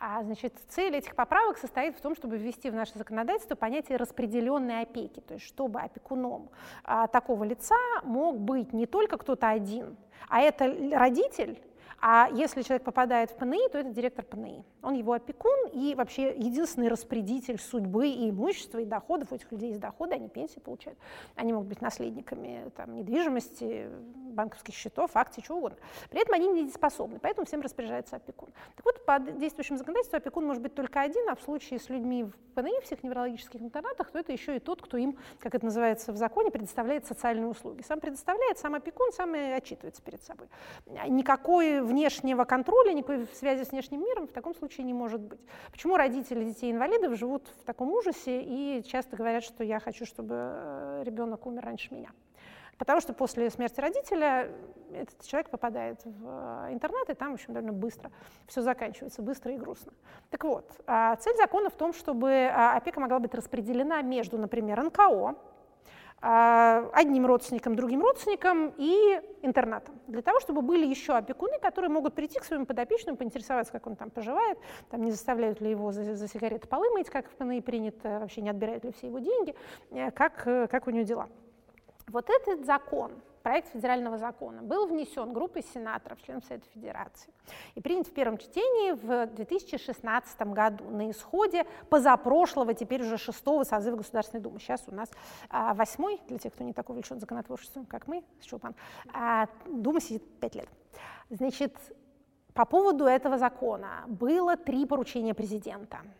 [SPEAKER 3] А значит, цель этих поправок состоит в том, чтобы ввести в наше законодательство понятие распределенной опеки, то есть чтобы опекуном а, такого лица мог быть не только кто-то один, а это родитель, а если человек попадает в ПНИ, то это директор ПНИ. Он его опекун и вообще единственный распределитель судьбы и имущества, и доходов. У этих людей есть доходы, они пенсии получают. Они могут быть наследниками там, недвижимости, банковских счетов, акций, чего угодно. При этом они недееспособны, поэтому всем распоряжается опекун. Так вот, по действующему законодательству опекун может быть только один, а в случае с людьми в ПНИ, всех неврологических интернатах, то это еще и тот, кто им, как это называется в законе, предоставляет социальные услуги. Сам предоставляет, сам опекун, сам и отчитывается перед собой. Никакой внешнего контроля, никакой связи с внешним миром в таком случае не может быть. Почему родители детей-инвалидов живут в таком ужасе и часто говорят, что я хочу, чтобы э, ребенок умер раньше меня? Потому что после смерти родителя этот человек попадает в э, интернат, и там, в общем, довольно быстро все заканчивается, быстро и грустно. Так вот, а цель закона в том, чтобы а, опека могла быть распределена между, например, НКО, одним родственникам, другим родственникам и интернатом. Для того, чтобы были еще опекуны, которые могут прийти к своему подопечному, поинтересоваться, как он там поживает, там, не заставляют ли его за, за сигареты полы мыть, как в ПНИ принято, вообще не отбирают ли все его деньги, э, как, э, как у него дела. Вот этот закон, проект федерального закона был внесен группой сенаторов, членов Совета Федерации, и принят в первом чтении в 2016 году на исходе позапрошлого, теперь уже шестого созыва Государственной Думы. Сейчас у нас а, восьмой, для тех, кто не такой увлечен законотворчеством, как мы с Чулпан, а, Дума сидит пять лет. Значит, по поводу этого закона было три поручения президента –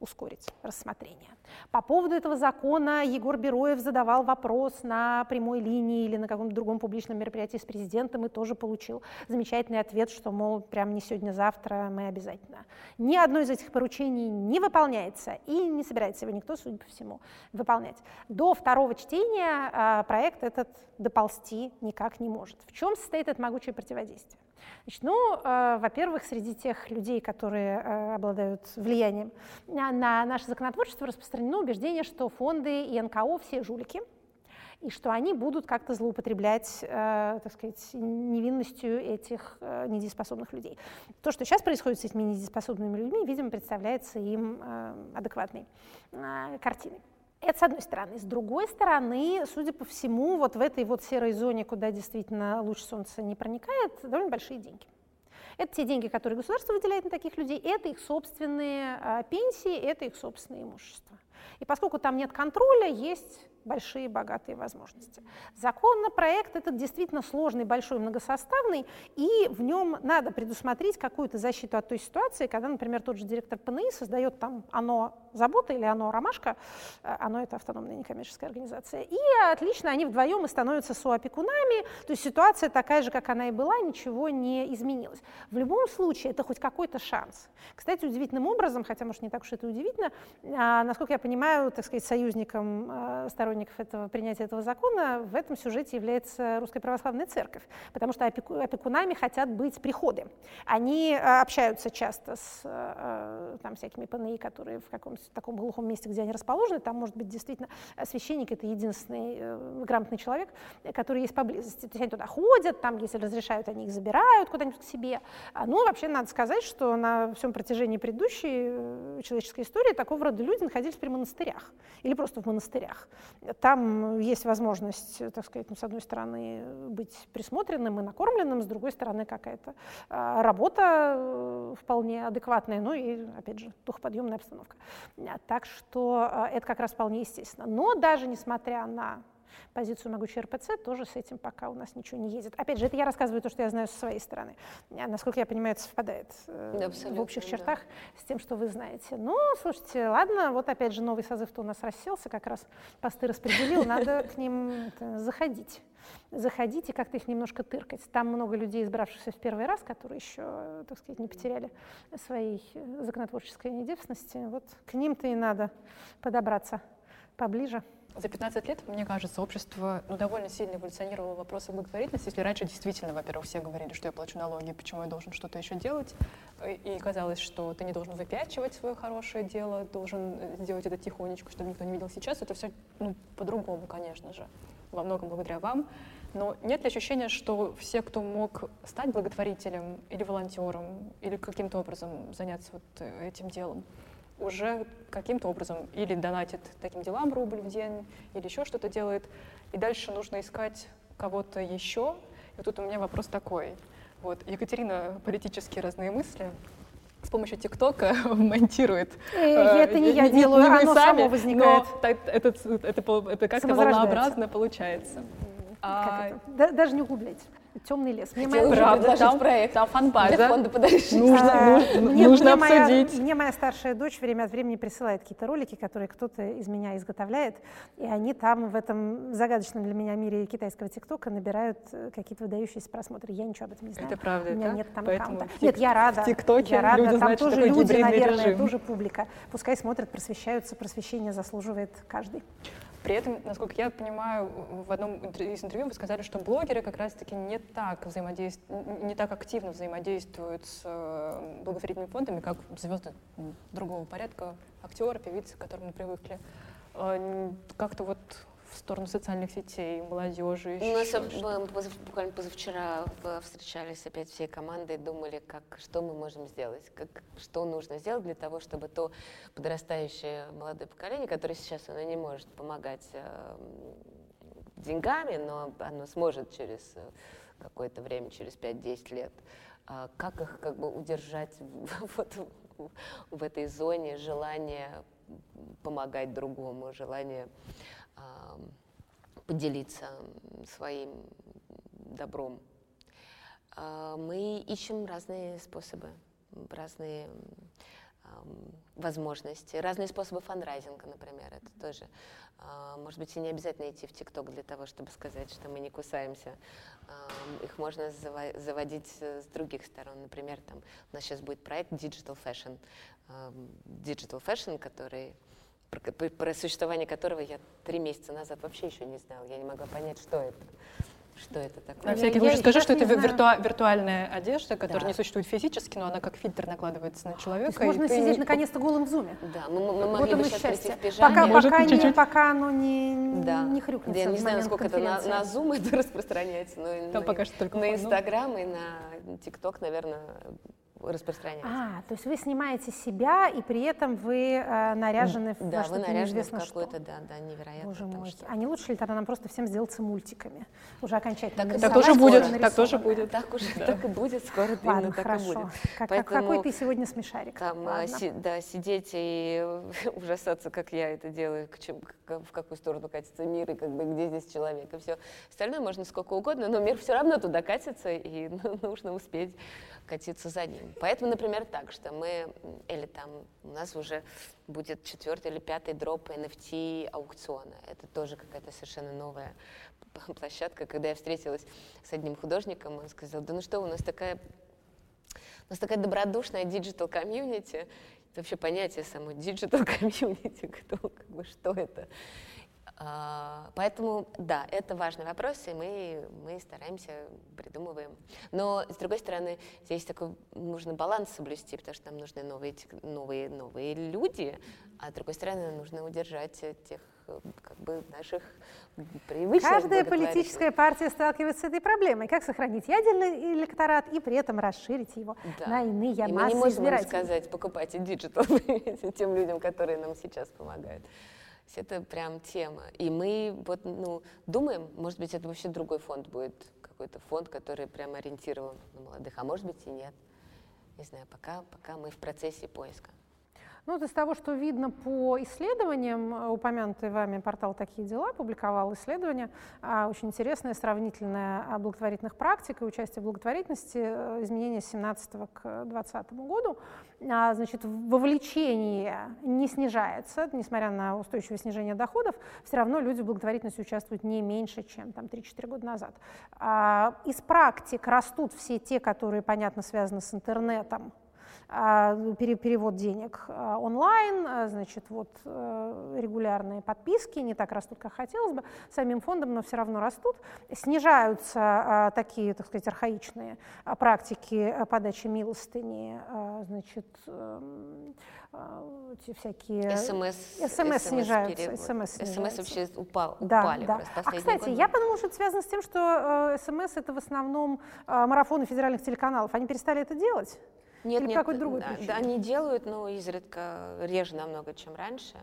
[SPEAKER 3] ускорить рассмотрение. По поводу этого закона Егор Бероев задавал вопрос на прямой линии или на каком-то другом публичном мероприятии с президентом и тоже получил замечательный ответ, что, мол, прямо не сегодня-завтра мы обязательно. Ни одно из этих поручений не выполняется и не собирается его никто, судя по всему, выполнять. До второго чтения а, проект этот доползти никак не может. В чем состоит это могучее противодействие? Значит, ну, э, во-первых, среди тех людей, которые э, обладают влиянием на, на наше законотворчество, распространено убеждение, что фонды и НКО все жулики, и что они будут как-то злоупотреблять, э, так сказать, невинностью этих э, недееспособных людей. То, что сейчас происходит с этими недееспособными людьми, видимо, представляется им э, адекватной э, картиной. Это с одной стороны. С другой стороны, судя по всему, вот в этой вот серой зоне, куда действительно луч солнца не проникает, довольно большие деньги. Это те деньги, которые государство выделяет на таких людей, это их собственные а, пенсии, это их собственное имущество. И поскольку там нет контроля, есть большие богатые возможности. Законопроект этот действительно сложный, большой, многосоставный, и в нем надо предусмотреть какую-то защиту от той ситуации, когда, например, тот же директор ПНИ создает там оно забота или оно ромашка, э, оно это автономная некоммерческая организация, и отлично они вдвоем и становятся соопекунами, то есть ситуация такая же, как она и была, ничего не изменилось. В любом случае это хоть какой-то шанс. Кстати, удивительным образом, хотя, может, не так уж это удивительно, а, насколько я понимаю, так сказать, союзником э, сторонников сторонников этого, принятия этого закона в этом сюжете является Русская Православная Церковь, потому что опеку, опекунами хотят быть приходы. Они э, общаются часто с э, там, всякими ПНИ, которые в каком-то таком глухом месте, где они расположены, там может быть действительно священник — это единственный э, грамотный человек, который есть поблизости. То есть они туда ходят, там, если разрешают, они их забирают куда-нибудь к себе. А, ну, вообще, надо сказать, что на всем протяжении предыдущей человеческой истории такого рода люди находились при монастырях или просто в монастырях. Там есть возможность, так сказать, ну, с одной стороны, быть присмотренным и накормленным, с другой стороны, какая-то а, работа э, вполне адекватная, ну и, опять же, духоподъемная обстановка. Так что а, это как раз вполне естественно. Но даже несмотря на позицию могучей РПЦ, тоже с этим пока у нас ничего не ездит. Опять же, это я рассказываю то, что я знаю со своей стороны. А, насколько я понимаю, это совпадает э, да, в общих чертах да. с тем, что вы знаете. Ну, слушайте, ладно, вот опять же новый созыв-то у нас расселся, как раз посты распределил, надо к ним заходить заходить и как-то их немножко тыркать. Там много людей, избравшихся в первый раз, которые еще, так сказать, не потеряли своей законотворческой недевственности. Вот к ним-то и надо подобраться поближе.
[SPEAKER 2] За 15 лет, мне кажется, общество ну, довольно сильно эволюционировало в вопросах благотворительности. Если раньше действительно, во-первых, все говорили, что я плачу налоги, почему я должен что-то еще делать, и казалось, что ты не должен выпячивать свое хорошее дело, должен сделать это тихонечко, чтобы никто не видел сейчас. Это все ну, по-другому, конечно же, во многом благодаря вам. Но нет ли ощущения, что все, кто мог стать благотворителем или волонтером, или каким-то образом заняться вот этим делом, уже каким-то образом или донатит таким делам рубль в день, или еще что-то делает, и дальше нужно искать кого-то еще. И тут у меня вопрос такой. Вот, Екатерина политические разные мысли с помощью ТикТока монтирует.
[SPEAKER 3] И э, это не я делаю, не оно сами, само возникает.
[SPEAKER 2] Но это, это, это, это как-то волнообразно получается.
[SPEAKER 3] А... Это? Даже не углубляйте темный лес.
[SPEAKER 4] Мне моя... Правда, там проект, там фан-база. Для фонда
[SPEAKER 2] подаришь. Нужно, а, нужно, мне, нужно
[SPEAKER 3] мне
[SPEAKER 2] обсудить.
[SPEAKER 3] Моя, мне моя старшая дочь время от времени присылает какие-то ролики, которые кто-то из меня изготовляет, и они там в этом загадочном для меня мире китайского ТикТока набирают э, какие-то выдающиеся просмотры. Я ничего об этом не знаю.
[SPEAKER 2] Это правда,
[SPEAKER 3] У меня
[SPEAKER 2] да?
[SPEAKER 3] нет там
[SPEAKER 2] Поэтому
[SPEAKER 3] аккаунта. Нет, я рада.
[SPEAKER 2] В ТикТоке
[SPEAKER 3] я рада.
[SPEAKER 2] люди
[SPEAKER 3] там
[SPEAKER 2] знают,
[SPEAKER 3] тоже люди, наверное,
[SPEAKER 2] режим.
[SPEAKER 3] тоже публика. Пускай смотрят, просвещаются. Просвещение заслуживает каждый.
[SPEAKER 2] При этом, насколько я понимаю, в одном из интервью вы сказали, что блогеры как раз-таки не так взаимодействуют, не так активно взаимодействуют с благотворительными фондами, как звезды другого порядка, актеры, певицы, к которым мы привыкли. Э, как-то вот в сторону социальных сетей, молодежи?
[SPEAKER 4] У нас мы буквально позавчера встречались опять всей командой и думали, как, что мы можем сделать, как, что нужно сделать для того, чтобы то подрастающее молодое поколение, которое сейчас оно не может помогать э, деньгами, но оно сможет через э, какое-то время, через 5-10 лет, э, как их как бы удержать вот в этой зоне желания помогать другому, желание э, поделиться своим добром. Э, мы ищем разные способы, разные возможности, разные способы фандрайзинга, например, это тоже. Может быть, и не обязательно идти в ТикТок для того, чтобы сказать, что мы не кусаемся. Их можно заводить с других сторон. Например, там, у нас сейчас будет проект Digital Fashion. Digital Fashion, который про, про существование которого я три месяца назад вообще еще не знала. Я не могла понять, что это. Что это такое?
[SPEAKER 2] На всякий случай скажу, что это виртуа- виртуальная одежда, которая да. не существует физически, но она как фильтр накладывается на человека.
[SPEAKER 3] То есть можно сидеть не... наконец-то голым в зуме.
[SPEAKER 4] Да, мы, мы могли вот бы сейчас
[SPEAKER 3] счастье.
[SPEAKER 4] прийти в пижаме.
[SPEAKER 3] Пока, пока, не, пока оно не,
[SPEAKER 4] да.
[SPEAKER 3] не хрюкнется.
[SPEAKER 4] Я не знаю, насколько это на, на Zoom это распространяется, но
[SPEAKER 2] Там
[SPEAKER 4] на,
[SPEAKER 2] пока что только
[SPEAKER 4] на Инстаграм и на ТикТок, наверное, распространяется.
[SPEAKER 3] А, то есть вы снимаете себя, и при этом вы э, наряжены в
[SPEAKER 4] да,
[SPEAKER 3] что-то
[SPEAKER 4] вы наряжены в
[SPEAKER 3] какое-то,
[SPEAKER 4] да, да, невероятно.
[SPEAKER 3] Боже мой.
[SPEAKER 4] Что...
[SPEAKER 3] А не лучше ли тогда нам просто всем сделаться мультиками? Уже окончательно.
[SPEAKER 2] Так, так тоже будет, так тоже будет.
[SPEAKER 4] Так уже, да. так и будет, скоро
[SPEAKER 3] Ладно,
[SPEAKER 4] именно
[SPEAKER 3] хорошо.
[SPEAKER 4] так и будет.
[SPEAKER 3] Как, Поэтому, какой ты сегодня смешарик?
[SPEAKER 4] Там, а, си, да, сидеть и ужасаться, как я это делаю, к чем, в какую сторону катится мир, и как бы где здесь человек, и все. Остальное можно сколько угодно, но мир все равно туда катится, и нужно успеть катиться за ним. Поэтому, например, так, что мы, или там у нас уже будет четвертый или пятый дроп NFT аукциона. Это тоже какая-то совершенно новая площадка. Когда я встретилась с одним художником, он сказал, да ну что, у нас такая, у нас такая добродушная digital community, вообще понятие само digital community, кто, как бы, что это. А, поэтому, да, это важный вопрос, и мы, мы стараемся, придумываем. Но, с другой стороны, здесь такой нужно баланс соблюсти, потому что нам нужны новые, новые, новые люди, а с другой стороны, нужно удержать тех как бы наших привычных
[SPEAKER 3] Каждая политическая партия сталкивается с этой проблемой. Как сохранить ядерный электорат и при этом расширить его да. на иные и массы
[SPEAKER 4] мы не можем
[SPEAKER 3] избирателей.
[SPEAKER 4] сказать, покупайте digital тем людям, которые нам сейчас помогают есть это прям тема. И мы вот, ну, думаем, может быть, это вообще другой фонд будет, какой-то фонд, который прям ориентирован на молодых, а может быть и нет. Не знаю, пока, пока мы в процессе поиска.
[SPEAKER 3] Ну, вот из того, что видно по исследованиям, э, упомянутый вами портал «Такие дела» публиковал исследование, а, очень интересное, сравнительное благотворительных практик и участие в благотворительности, э, изменения с 17 к 2020 году. А, значит, вовлечение не снижается, несмотря на устойчивое снижение доходов, все равно люди в благотворительности участвуют не меньше, чем там 3-4 года назад. А, из практик растут все те, которые, понятно, связаны с интернетом, перевод денег а, онлайн, а, значит, вот э, регулярные подписки, не так растут, как хотелось бы, самим фондом, но все равно растут. Снижаются такие, так сказать, архаичные практики подачи милостыни, значит, эм, эти всякие...
[SPEAKER 4] СМС.
[SPEAKER 3] СМС снижаются.
[SPEAKER 4] СМС СМС вообще упал,
[SPEAKER 3] да,
[SPEAKER 4] упали
[SPEAKER 3] да.
[SPEAKER 4] просто
[SPEAKER 3] А, кстати,
[SPEAKER 4] годы.
[SPEAKER 3] я подумала, что это связано с тем, что э, СМС это в основном э, марафоны федеральных телеканалов. Они перестали это делать?
[SPEAKER 4] Нет,
[SPEAKER 3] Или
[SPEAKER 4] нет,
[SPEAKER 3] какой-то другой
[SPEAKER 4] да,
[SPEAKER 3] причине?
[SPEAKER 4] они делают, но изредка, реже намного, чем раньше.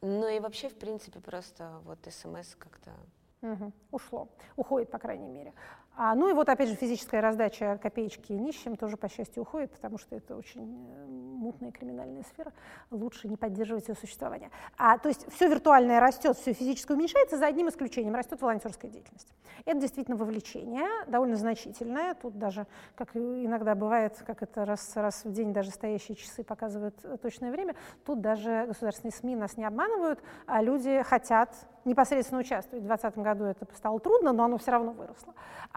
[SPEAKER 4] Но и вообще, в принципе, просто вот СМС как-то...
[SPEAKER 3] Угу. Ушло, уходит, по крайней мере. А, ну и вот опять же физическая раздача копеечки нищим тоже, по счастью, уходит, потому что это очень э, мутная криминальная сфера. Лучше не поддерживать ее существование. А, то есть все виртуальное растет, все физическое уменьшается, за одним исключением растет волонтерская деятельность. Это действительно вовлечение, довольно значительное. Тут даже, как иногда бывает, как это раз, раз в день даже стоящие часы показывают э, точное время, тут даже государственные СМИ нас не обманывают, а люди хотят непосредственно участвовать. В 2020 году это стало трудно, но оно все равно выросло.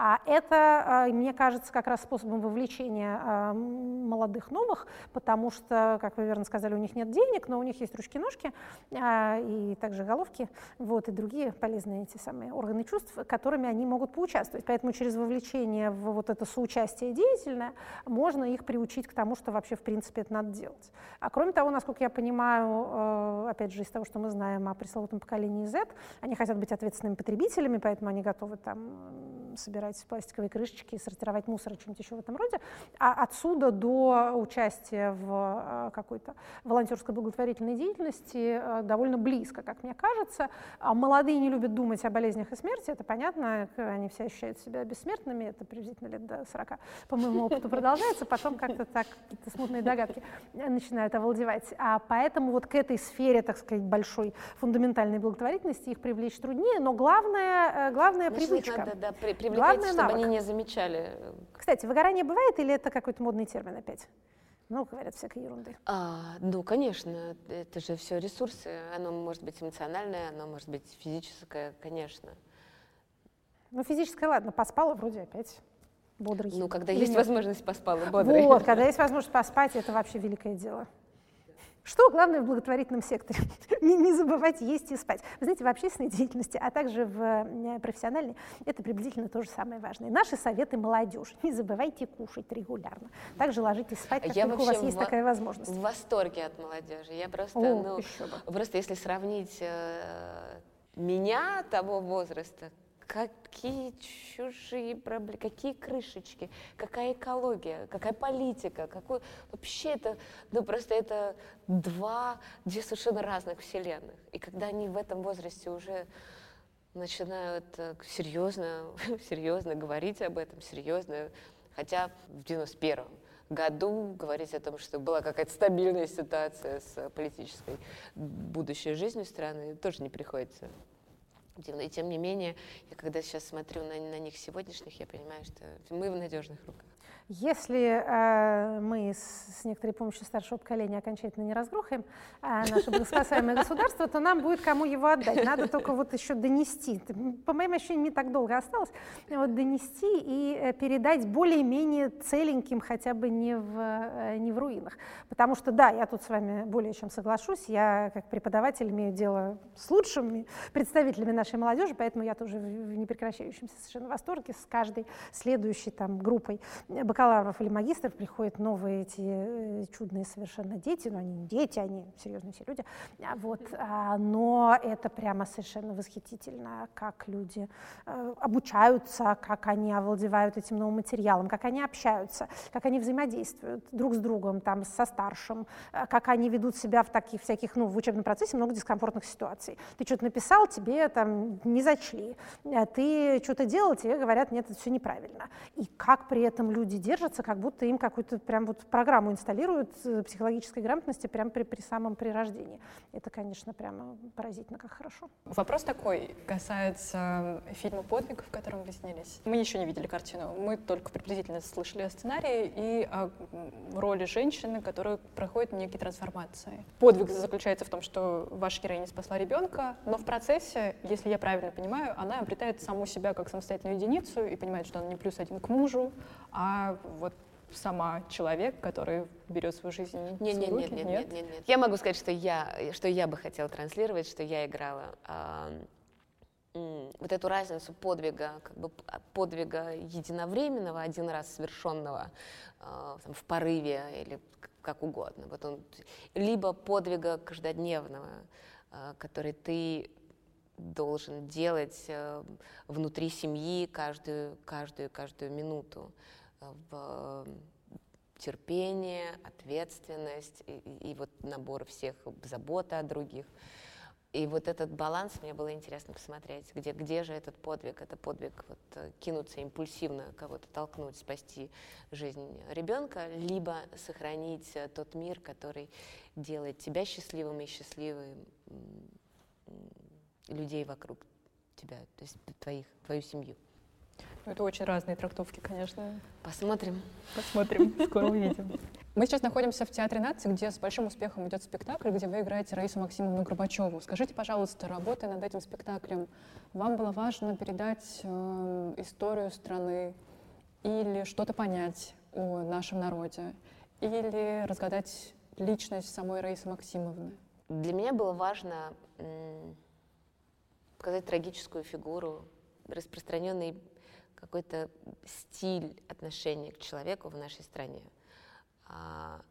[SPEAKER 3] А это, э, мне кажется, как раз способом вовлечения э, молодых новых, потому что, как вы верно сказали, у них нет денег, но у них есть ручки-ножки э, и также головки, вот, и другие полезные эти самые органы чувств, которыми они могут поучаствовать. Поэтому через вовлечение в вот это соучастие деятельное можно их приучить к тому, что вообще в принципе это надо делать. А кроме того, насколько я понимаю, опять же, из того, что мы знаем о пресловутом поколении Z, Они хотят быть ответственными потребителями, поэтому они готовы там собирать пластиковые крышечки, сортировать мусор и что-нибудь еще в этом роде. А отсюда до участия в какой-то волонтерской благотворительной деятельности довольно близко, как мне кажется. А молодые не любят думать о болезнях и смерти, это понятно, они все ощущают себя бессмертными, это приблизительно лет до 40, по моему опыту продолжается, потом как-то так какие-то смутные догадки начинают овладевать. А поэтому вот к этой сфере, так сказать, большой фундаментальной благотворительности их привлечь труднее, но главное, э, главное Значит, привычка.
[SPEAKER 4] Надо, да, при, главное чтобы навык. они не замечали.
[SPEAKER 3] Кстати, выгорание бывает или это какой-то модный термин опять? Ну, говорят всякой ерунды.
[SPEAKER 4] А, ну, конечно, это же все ресурсы. Оно может быть эмоциональное, оно может быть физическое, конечно.
[SPEAKER 3] Ну, физическое, ладно, поспала вроде опять бодрый.
[SPEAKER 4] Ну, когда Или есть нет? возможность поспала бодрый.
[SPEAKER 3] Вот, когда есть возможность поспать, это вообще великое дело. Что главное в благотворительном секторе? не, не забывать есть и спать. Вы знаете, в общественной деятельности, а также в э, профессиональной, это приблизительно то же самое важное. Наши советы молодежи. Не забывайте кушать регулярно. Также ложитесь спать, как Я только у вас есть в, такая возможность.
[SPEAKER 4] в восторге от молодежи. Я просто, О, ну, просто если сравнить э, меня того возраста, какие чужие проблемы, какие крышечки, какая экология, какая политика, какой вообще это, ну просто это два, две совершенно разных вселенных. И когда они в этом возрасте уже начинают э, серьезно, серьезно говорить об этом, серьезно, хотя в 91-м году говорить о том, что была какая-то стабильная ситуация с политической будущей жизнью страны, тоже не приходится. И тем не менее, я когда сейчас смотрю на, на них сегодняшних, я понимаю, что мы в надежных руках.
[SPEAKER 3] Если э, мы с, с некоторой помощью старшего поколения окончательно не разгрохаем э, наше благоспасаемое государство, то нам будет кому его отдать. Надо только вот еще донести. По моим ощущениям, не так долго осталось. Вот донести и э, передать более-менее целеньким, хотя бы не в, э, не в руинах. Потому что, да, я тут с вами более чем соглашусь. Я как преподаватель имею дело с лучшими представителями нашей молодежи, поэтому я тоже в непрекращающемся совершенно восторге с каждой следующей там группой бакалавров или магистров приходят новые эти э, чудные совершенно дети, но они не дети, они серьезные все люди, а вот, а, но это прямо совершенно восхитительно, как люди э, обучаются, как они овладевают этим новым материалом, как они общаются, как они взаимодействуют друг с другом, там, со старшим, э, как они ведут себя в таких всяких, ну, в учебном процессе много дискомфортных ситуаций. Ты что-то написал, тебе там не зачли, ты что-то делал, тебе говорят, нет, это все неправильно. И как при этом люди держатся, как будто им какую-то прям вот программу инсталируют э, психологической грамотности прямо при, при самом при рождении. Это, конечно, прямо поразительно, как хорошо.
[SPEAKER 2] Вопрос такой касается фильма «Подвиг», в котором вы снялись. Мы еще не видели картину, мы только приблизительно слышали о сценарии и о роли женщины, которая проходит некие трансформации. Подвиг заключается в том, что ваша героиня спасла ребенка, но в процессе, если я правильно понимаю, она обретает саму себя как самостоятельную единицу и понимает, что она не плюс один к мужу, а вот сама человек, который берет свою жизнь нет, в нет,
[SPEAKER 4] нет,
[SPEAKER 2] руки?
[SPEAKER 4] Нет, нет, нет, нет. Я могу сказать, что я, что я бы хотела транслировать, что я играла э, вот эту разницу подвига, как бы подвига единовременного, один раз совершенного э, там, в порыве или как угодно. Вот он, либо подвига каждодневного, э, который ты должен делать э, внутри семьи каждую, каждую, каждую минуту в терпение, ответственность и, и, вот набор всех заботы о других. И вот этот баланс мне было интересно посмотреть, где, где же этот подвиг, это подвиг вот, э, кинуться импульсивно, кого-то толкнуть, спасти жизнь ребенка, либо сохранить э, тот мир, который делает тебя счастливым и счастливым людей вокруг тебя, то есть твоих, твою семью.
[SPEAKER 2] Ну, это очень разные трактовки, конечно.
[SPEAKER 4] Посмотрим.
[SPEAKER 2] Посмотрим, скоро увидим. Мы сейчас находимся в Театре нации, где с большим успехом идет спектакль, где вы играете Раису Максимовну Горбачеву. Скажите, пожалуйста, работая над этим спектаклем, вам было важно передать э, историю страны или что-то понять о нашем народе, или разгадать личность самой Раисы Максимовны?
[SPEAKER 4] Для меня было важно м- показать трагическую фигуру, распространенный какой-то стиль отношения к человеку в нашей стране. А,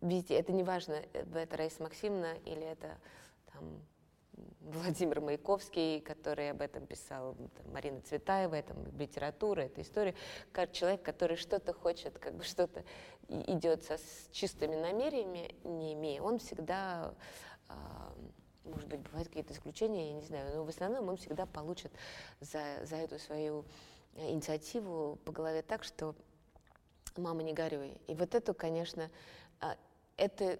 [SPEAKER 4] видите, это не важно, это Раиса Максимовна или это там, Владимир Маяковский, который об этом писал, там, Марина Цветаева, это литература, это история, как человек, который что-то хочет, как бы что-то идет со, с чистыми намерениями, не имея, он всегда, э, может быть, бывают какие-то исключения, я не знаю, но в основном он всегда получит за, за эту свою инициативу по голове так, что мама, не горюй. И вот эту, конечно, а, это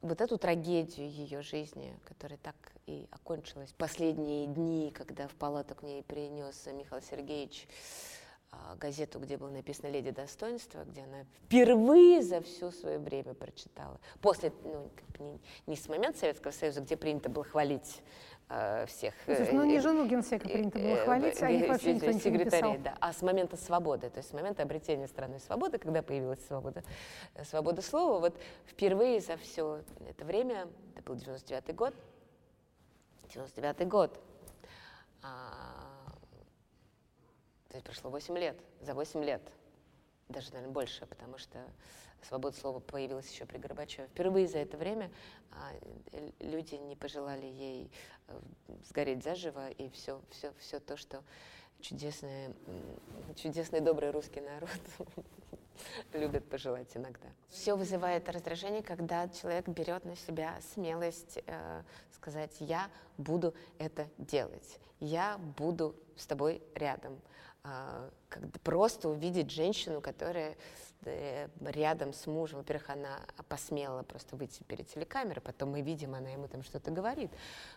[SPEAKER 4] вот эту трагедию ее жизни, которая так и окончилась последние дни, когда в палату к ней принес Михаил Сергеевич газету, где было написано «Леди достоинства», где она впервые за все свое время прочитала. После, ну, не, не с момента Советского Союза, где принято было хвалить э, всех.
[SPEAKER 3] Слушай, ну, не жену генсека принято было хвалить, а их вообще никто не написал.
[SPEAKER 4] Да, а с момента свободы, то есть с момента обретения страны свободы, когда появилась свобода, э, свобода слова, вот впервые за все это время, это был 99 год, 99 год, есть прошло 8 лет, за 8 лет, даже, наверное, больше, потому что свобода слова появилась еще при Горбачеве. Впервые за это время а, люди не пожелали ей э, сгореть заживо, и все, все, все то, что чудесный, чудесный добрый русский народ любит пожелать иногда. Все вызывает раздражение, когда человек берет на себя смелость э, сказать, я буду это делать, я буду с тобой рядом. Как просто увидеть женщину, которая Э, рядом с мужем, во-первых, она посмела просто выйти перед телекамерой, потом мы видим, она ему там что-то говорит,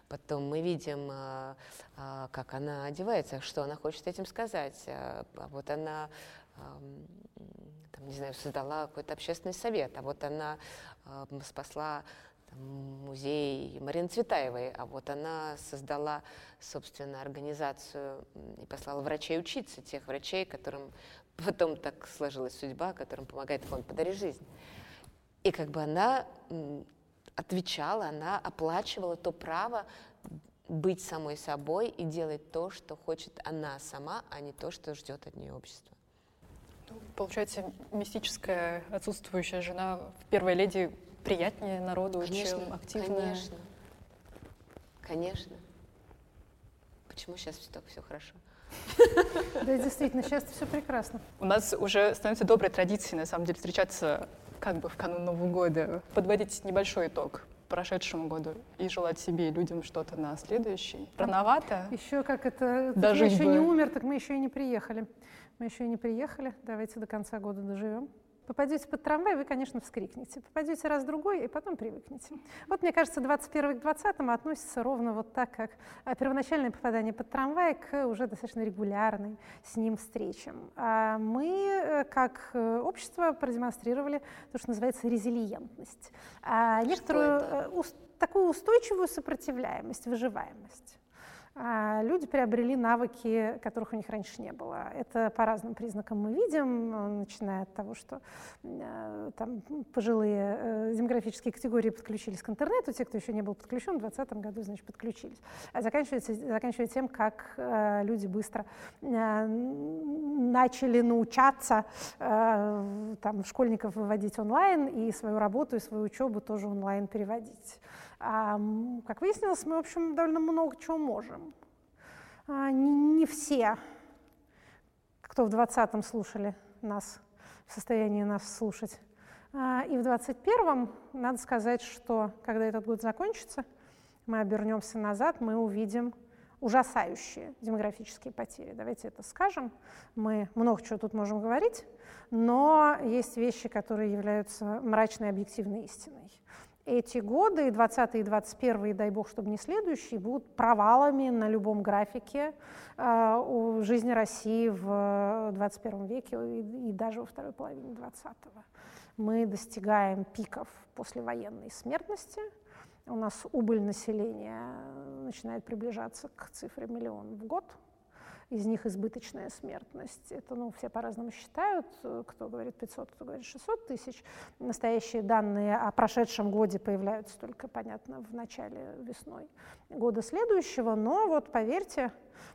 [SPEAKER 4] потом мы видим, а, а, как она одевается, что она хочет этим сказать. А, а вот она, там, не знаю, создала какой-то общественный совет, а вот она спасла музей Марины Цветаевой, а вот она создала, собственно, организацию и послала врачей учиться, тех врачей, которым потом так сложилась судьба, которым помогает фонд «Подари жизнь». И как бы она отвечала, она оплачивала то право быть самой собой и делать то, что хочет она сама, а не то, что ждет от нее общество.
[SPEAKER 2] Ну, получается, мистическая отсутствующая жена в первой леди приятнее народу, конечно, чем активная.
[SPEAKER 4] Конечно, конечно. Почему сейчас все так все хорошо?
[SPEAKER 3] Да, действительно, сейчас все прекрасно.
[SPEAKER 2] У нас уже становится доброй традицией, на самом деле, встречаться как бы в канун Нового года, подводить небольшой итог прошедшему году и желать себе и людям что-то на следующий. Рановато.
[SPEAKER 3] Еще как это, Даже еще бы. не умер, так мы еще и не приехали. Мы еще и не приехали. Давайте до конца года доживем. Попадете под трамвай, вы, конечно, вскрикнете. Попадете раз-другой, и потом привыкнете. Вот, мне кажется, 21 к 20 относится ровно вот так, как а, первоначальное попадание под трамвай к уже достаточно регулярной с ним встречам. А мы, э, как э, общество, продемонстрировали то, что называется резилиентность. А некоторую э, такую устойчивую сопротивляемость, выживаемость. А, люди приобрели навыки, которых у них раньше не было. Это по разным признакам мы видим, начиная от того, что э, там, пожилые э, демографические категории подключились к интернету, те, кто еще не был подключен, в 2020 году, значит, подключились. А заканчивается, заканчивая тем, как э, люди быстро начали научаться там, школьников выводить онлайн и свою работу, и свою учебу тоже онлайн переводить. А, как выяснилось, мы, в общем, довольно много чего можем. А, не, все, кто в 20-м слушали нас, в состоянии нас слушать. А, и в 21-м, надо сказать, что когда этот год закончится, мы обернемся назад, мы увидим ужасающие демографические потери. Давайте это скажем. Мы много чего тут можем говорить, но есть вещи, которые являются мрачной объективной истиной эти годы, и 20 и 21, и дай бог, чтобы не следующие, будут провалами на любом графике э, жизни России в 21 веке и, и даже во второй половине 20-го. Мы достигаем пиков послевоенной смертности, у нас убыль населения начинает приближаться к цифре миллион в год – из них избыточная смертность. Это, ну, все по-разному считают, кто говорит 500, кто говорит 600 тысяч. Настоящие данные о прошедшем годе появляются только, понятно, в начале весной года следующего, но вот поверьте,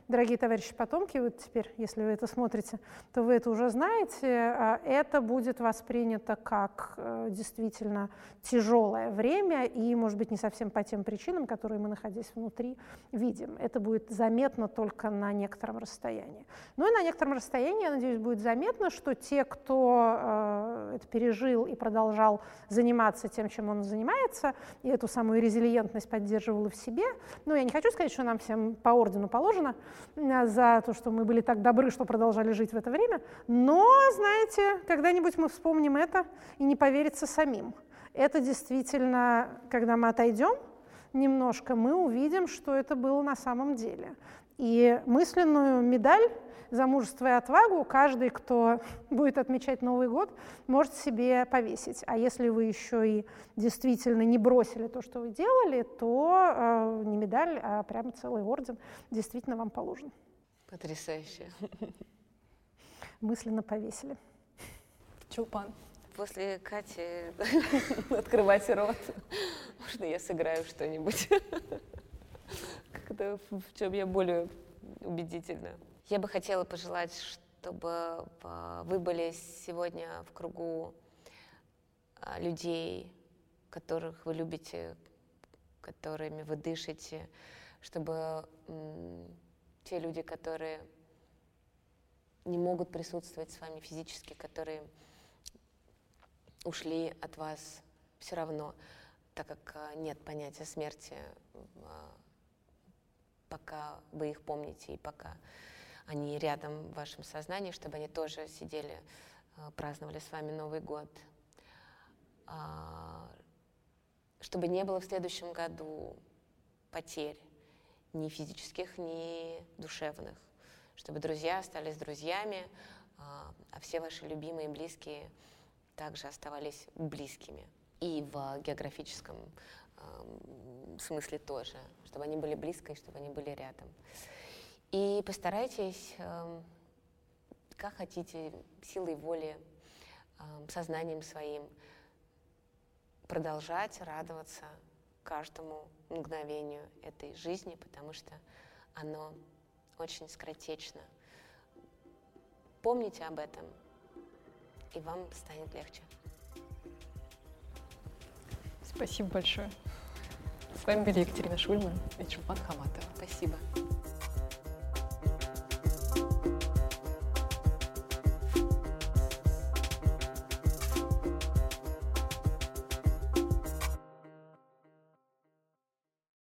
[SPEAKER 3] Дорогие товарищи потомки, вот теперь, если вы это смотрите, то вы это уже знаете, а, это будет воспринято как э, действительно тяжелое время и, может быть, не совсем по тем причинам, которые мы, находясь внутри, видим. Это будет заметно только на некотором расстоянии. Ну и на некотором расстоянии, я надеюсь, будет заметно, что те, кто э, это пережил и продолжал заниматься тем, чем он занимается, и эту самую резилиентность поддерживал в себе, ну, я не хочу сказать, что нам всем по ордену положено за то, что мы были так добры, что продолжали жить в это время, но, знаете, когда-нибудь мы вспомним это и не поверится самим. Это действительно, когда мы отойдем немножко, мы увидим, что это было на самом деле. И мысленную медаль за мужество и отвагу каждый, кто будет отмечать Новый год, может себе повесить. А если вы еще и действительно не бросили то, что вы делали, то э, не медаль, а прямо целый орден действительно вам положен.
[SPEAKER 4] Потрясающе.
[SPEAKER 3] Мысленно повесили.
[SPEAKER 2] Чулпан.
[SPEAKER 4] После Кати
[SPEAKER 2] открывайте рот.
[SPEAKER 4] Можно я сыграю что-нибудь? В чем я более убедительна? Я бы хотела пожелать, чтобы вы были сегодня в кругу а, людей, которых вы любите, которыми вы дышите, чтобы те люди, которые не могут присутствовать с вами физически, которые ушли от вас все равно, так как а, нет понятия смерти, а, пока вы их помните и пока они рядом в вашем сознании, чтобы они тоже сидели, э, праздновали с вами Новый год. А, чтобы не было в следующем году потерь ни физических, ни душевных. Чтобы друзья остались друзьями, а, а все ваши любимые и близкие также оставались близкими. И в географическом смысле тоже, чтобы они были близко и чтобы они были рядом. И постарайтесь, эм, как хотите, силой воли, эм, сознанием своим продолжать радоваться каждому мгновению этой жизни, потому что оно очень скоротечно. Помните об этом, и вам станет легче.
[SPEAKER 2] Спасибо большое. С вами были Екатерина Шульман и Чулпан Хаматова.
[SPEAKER 4] Спасибо.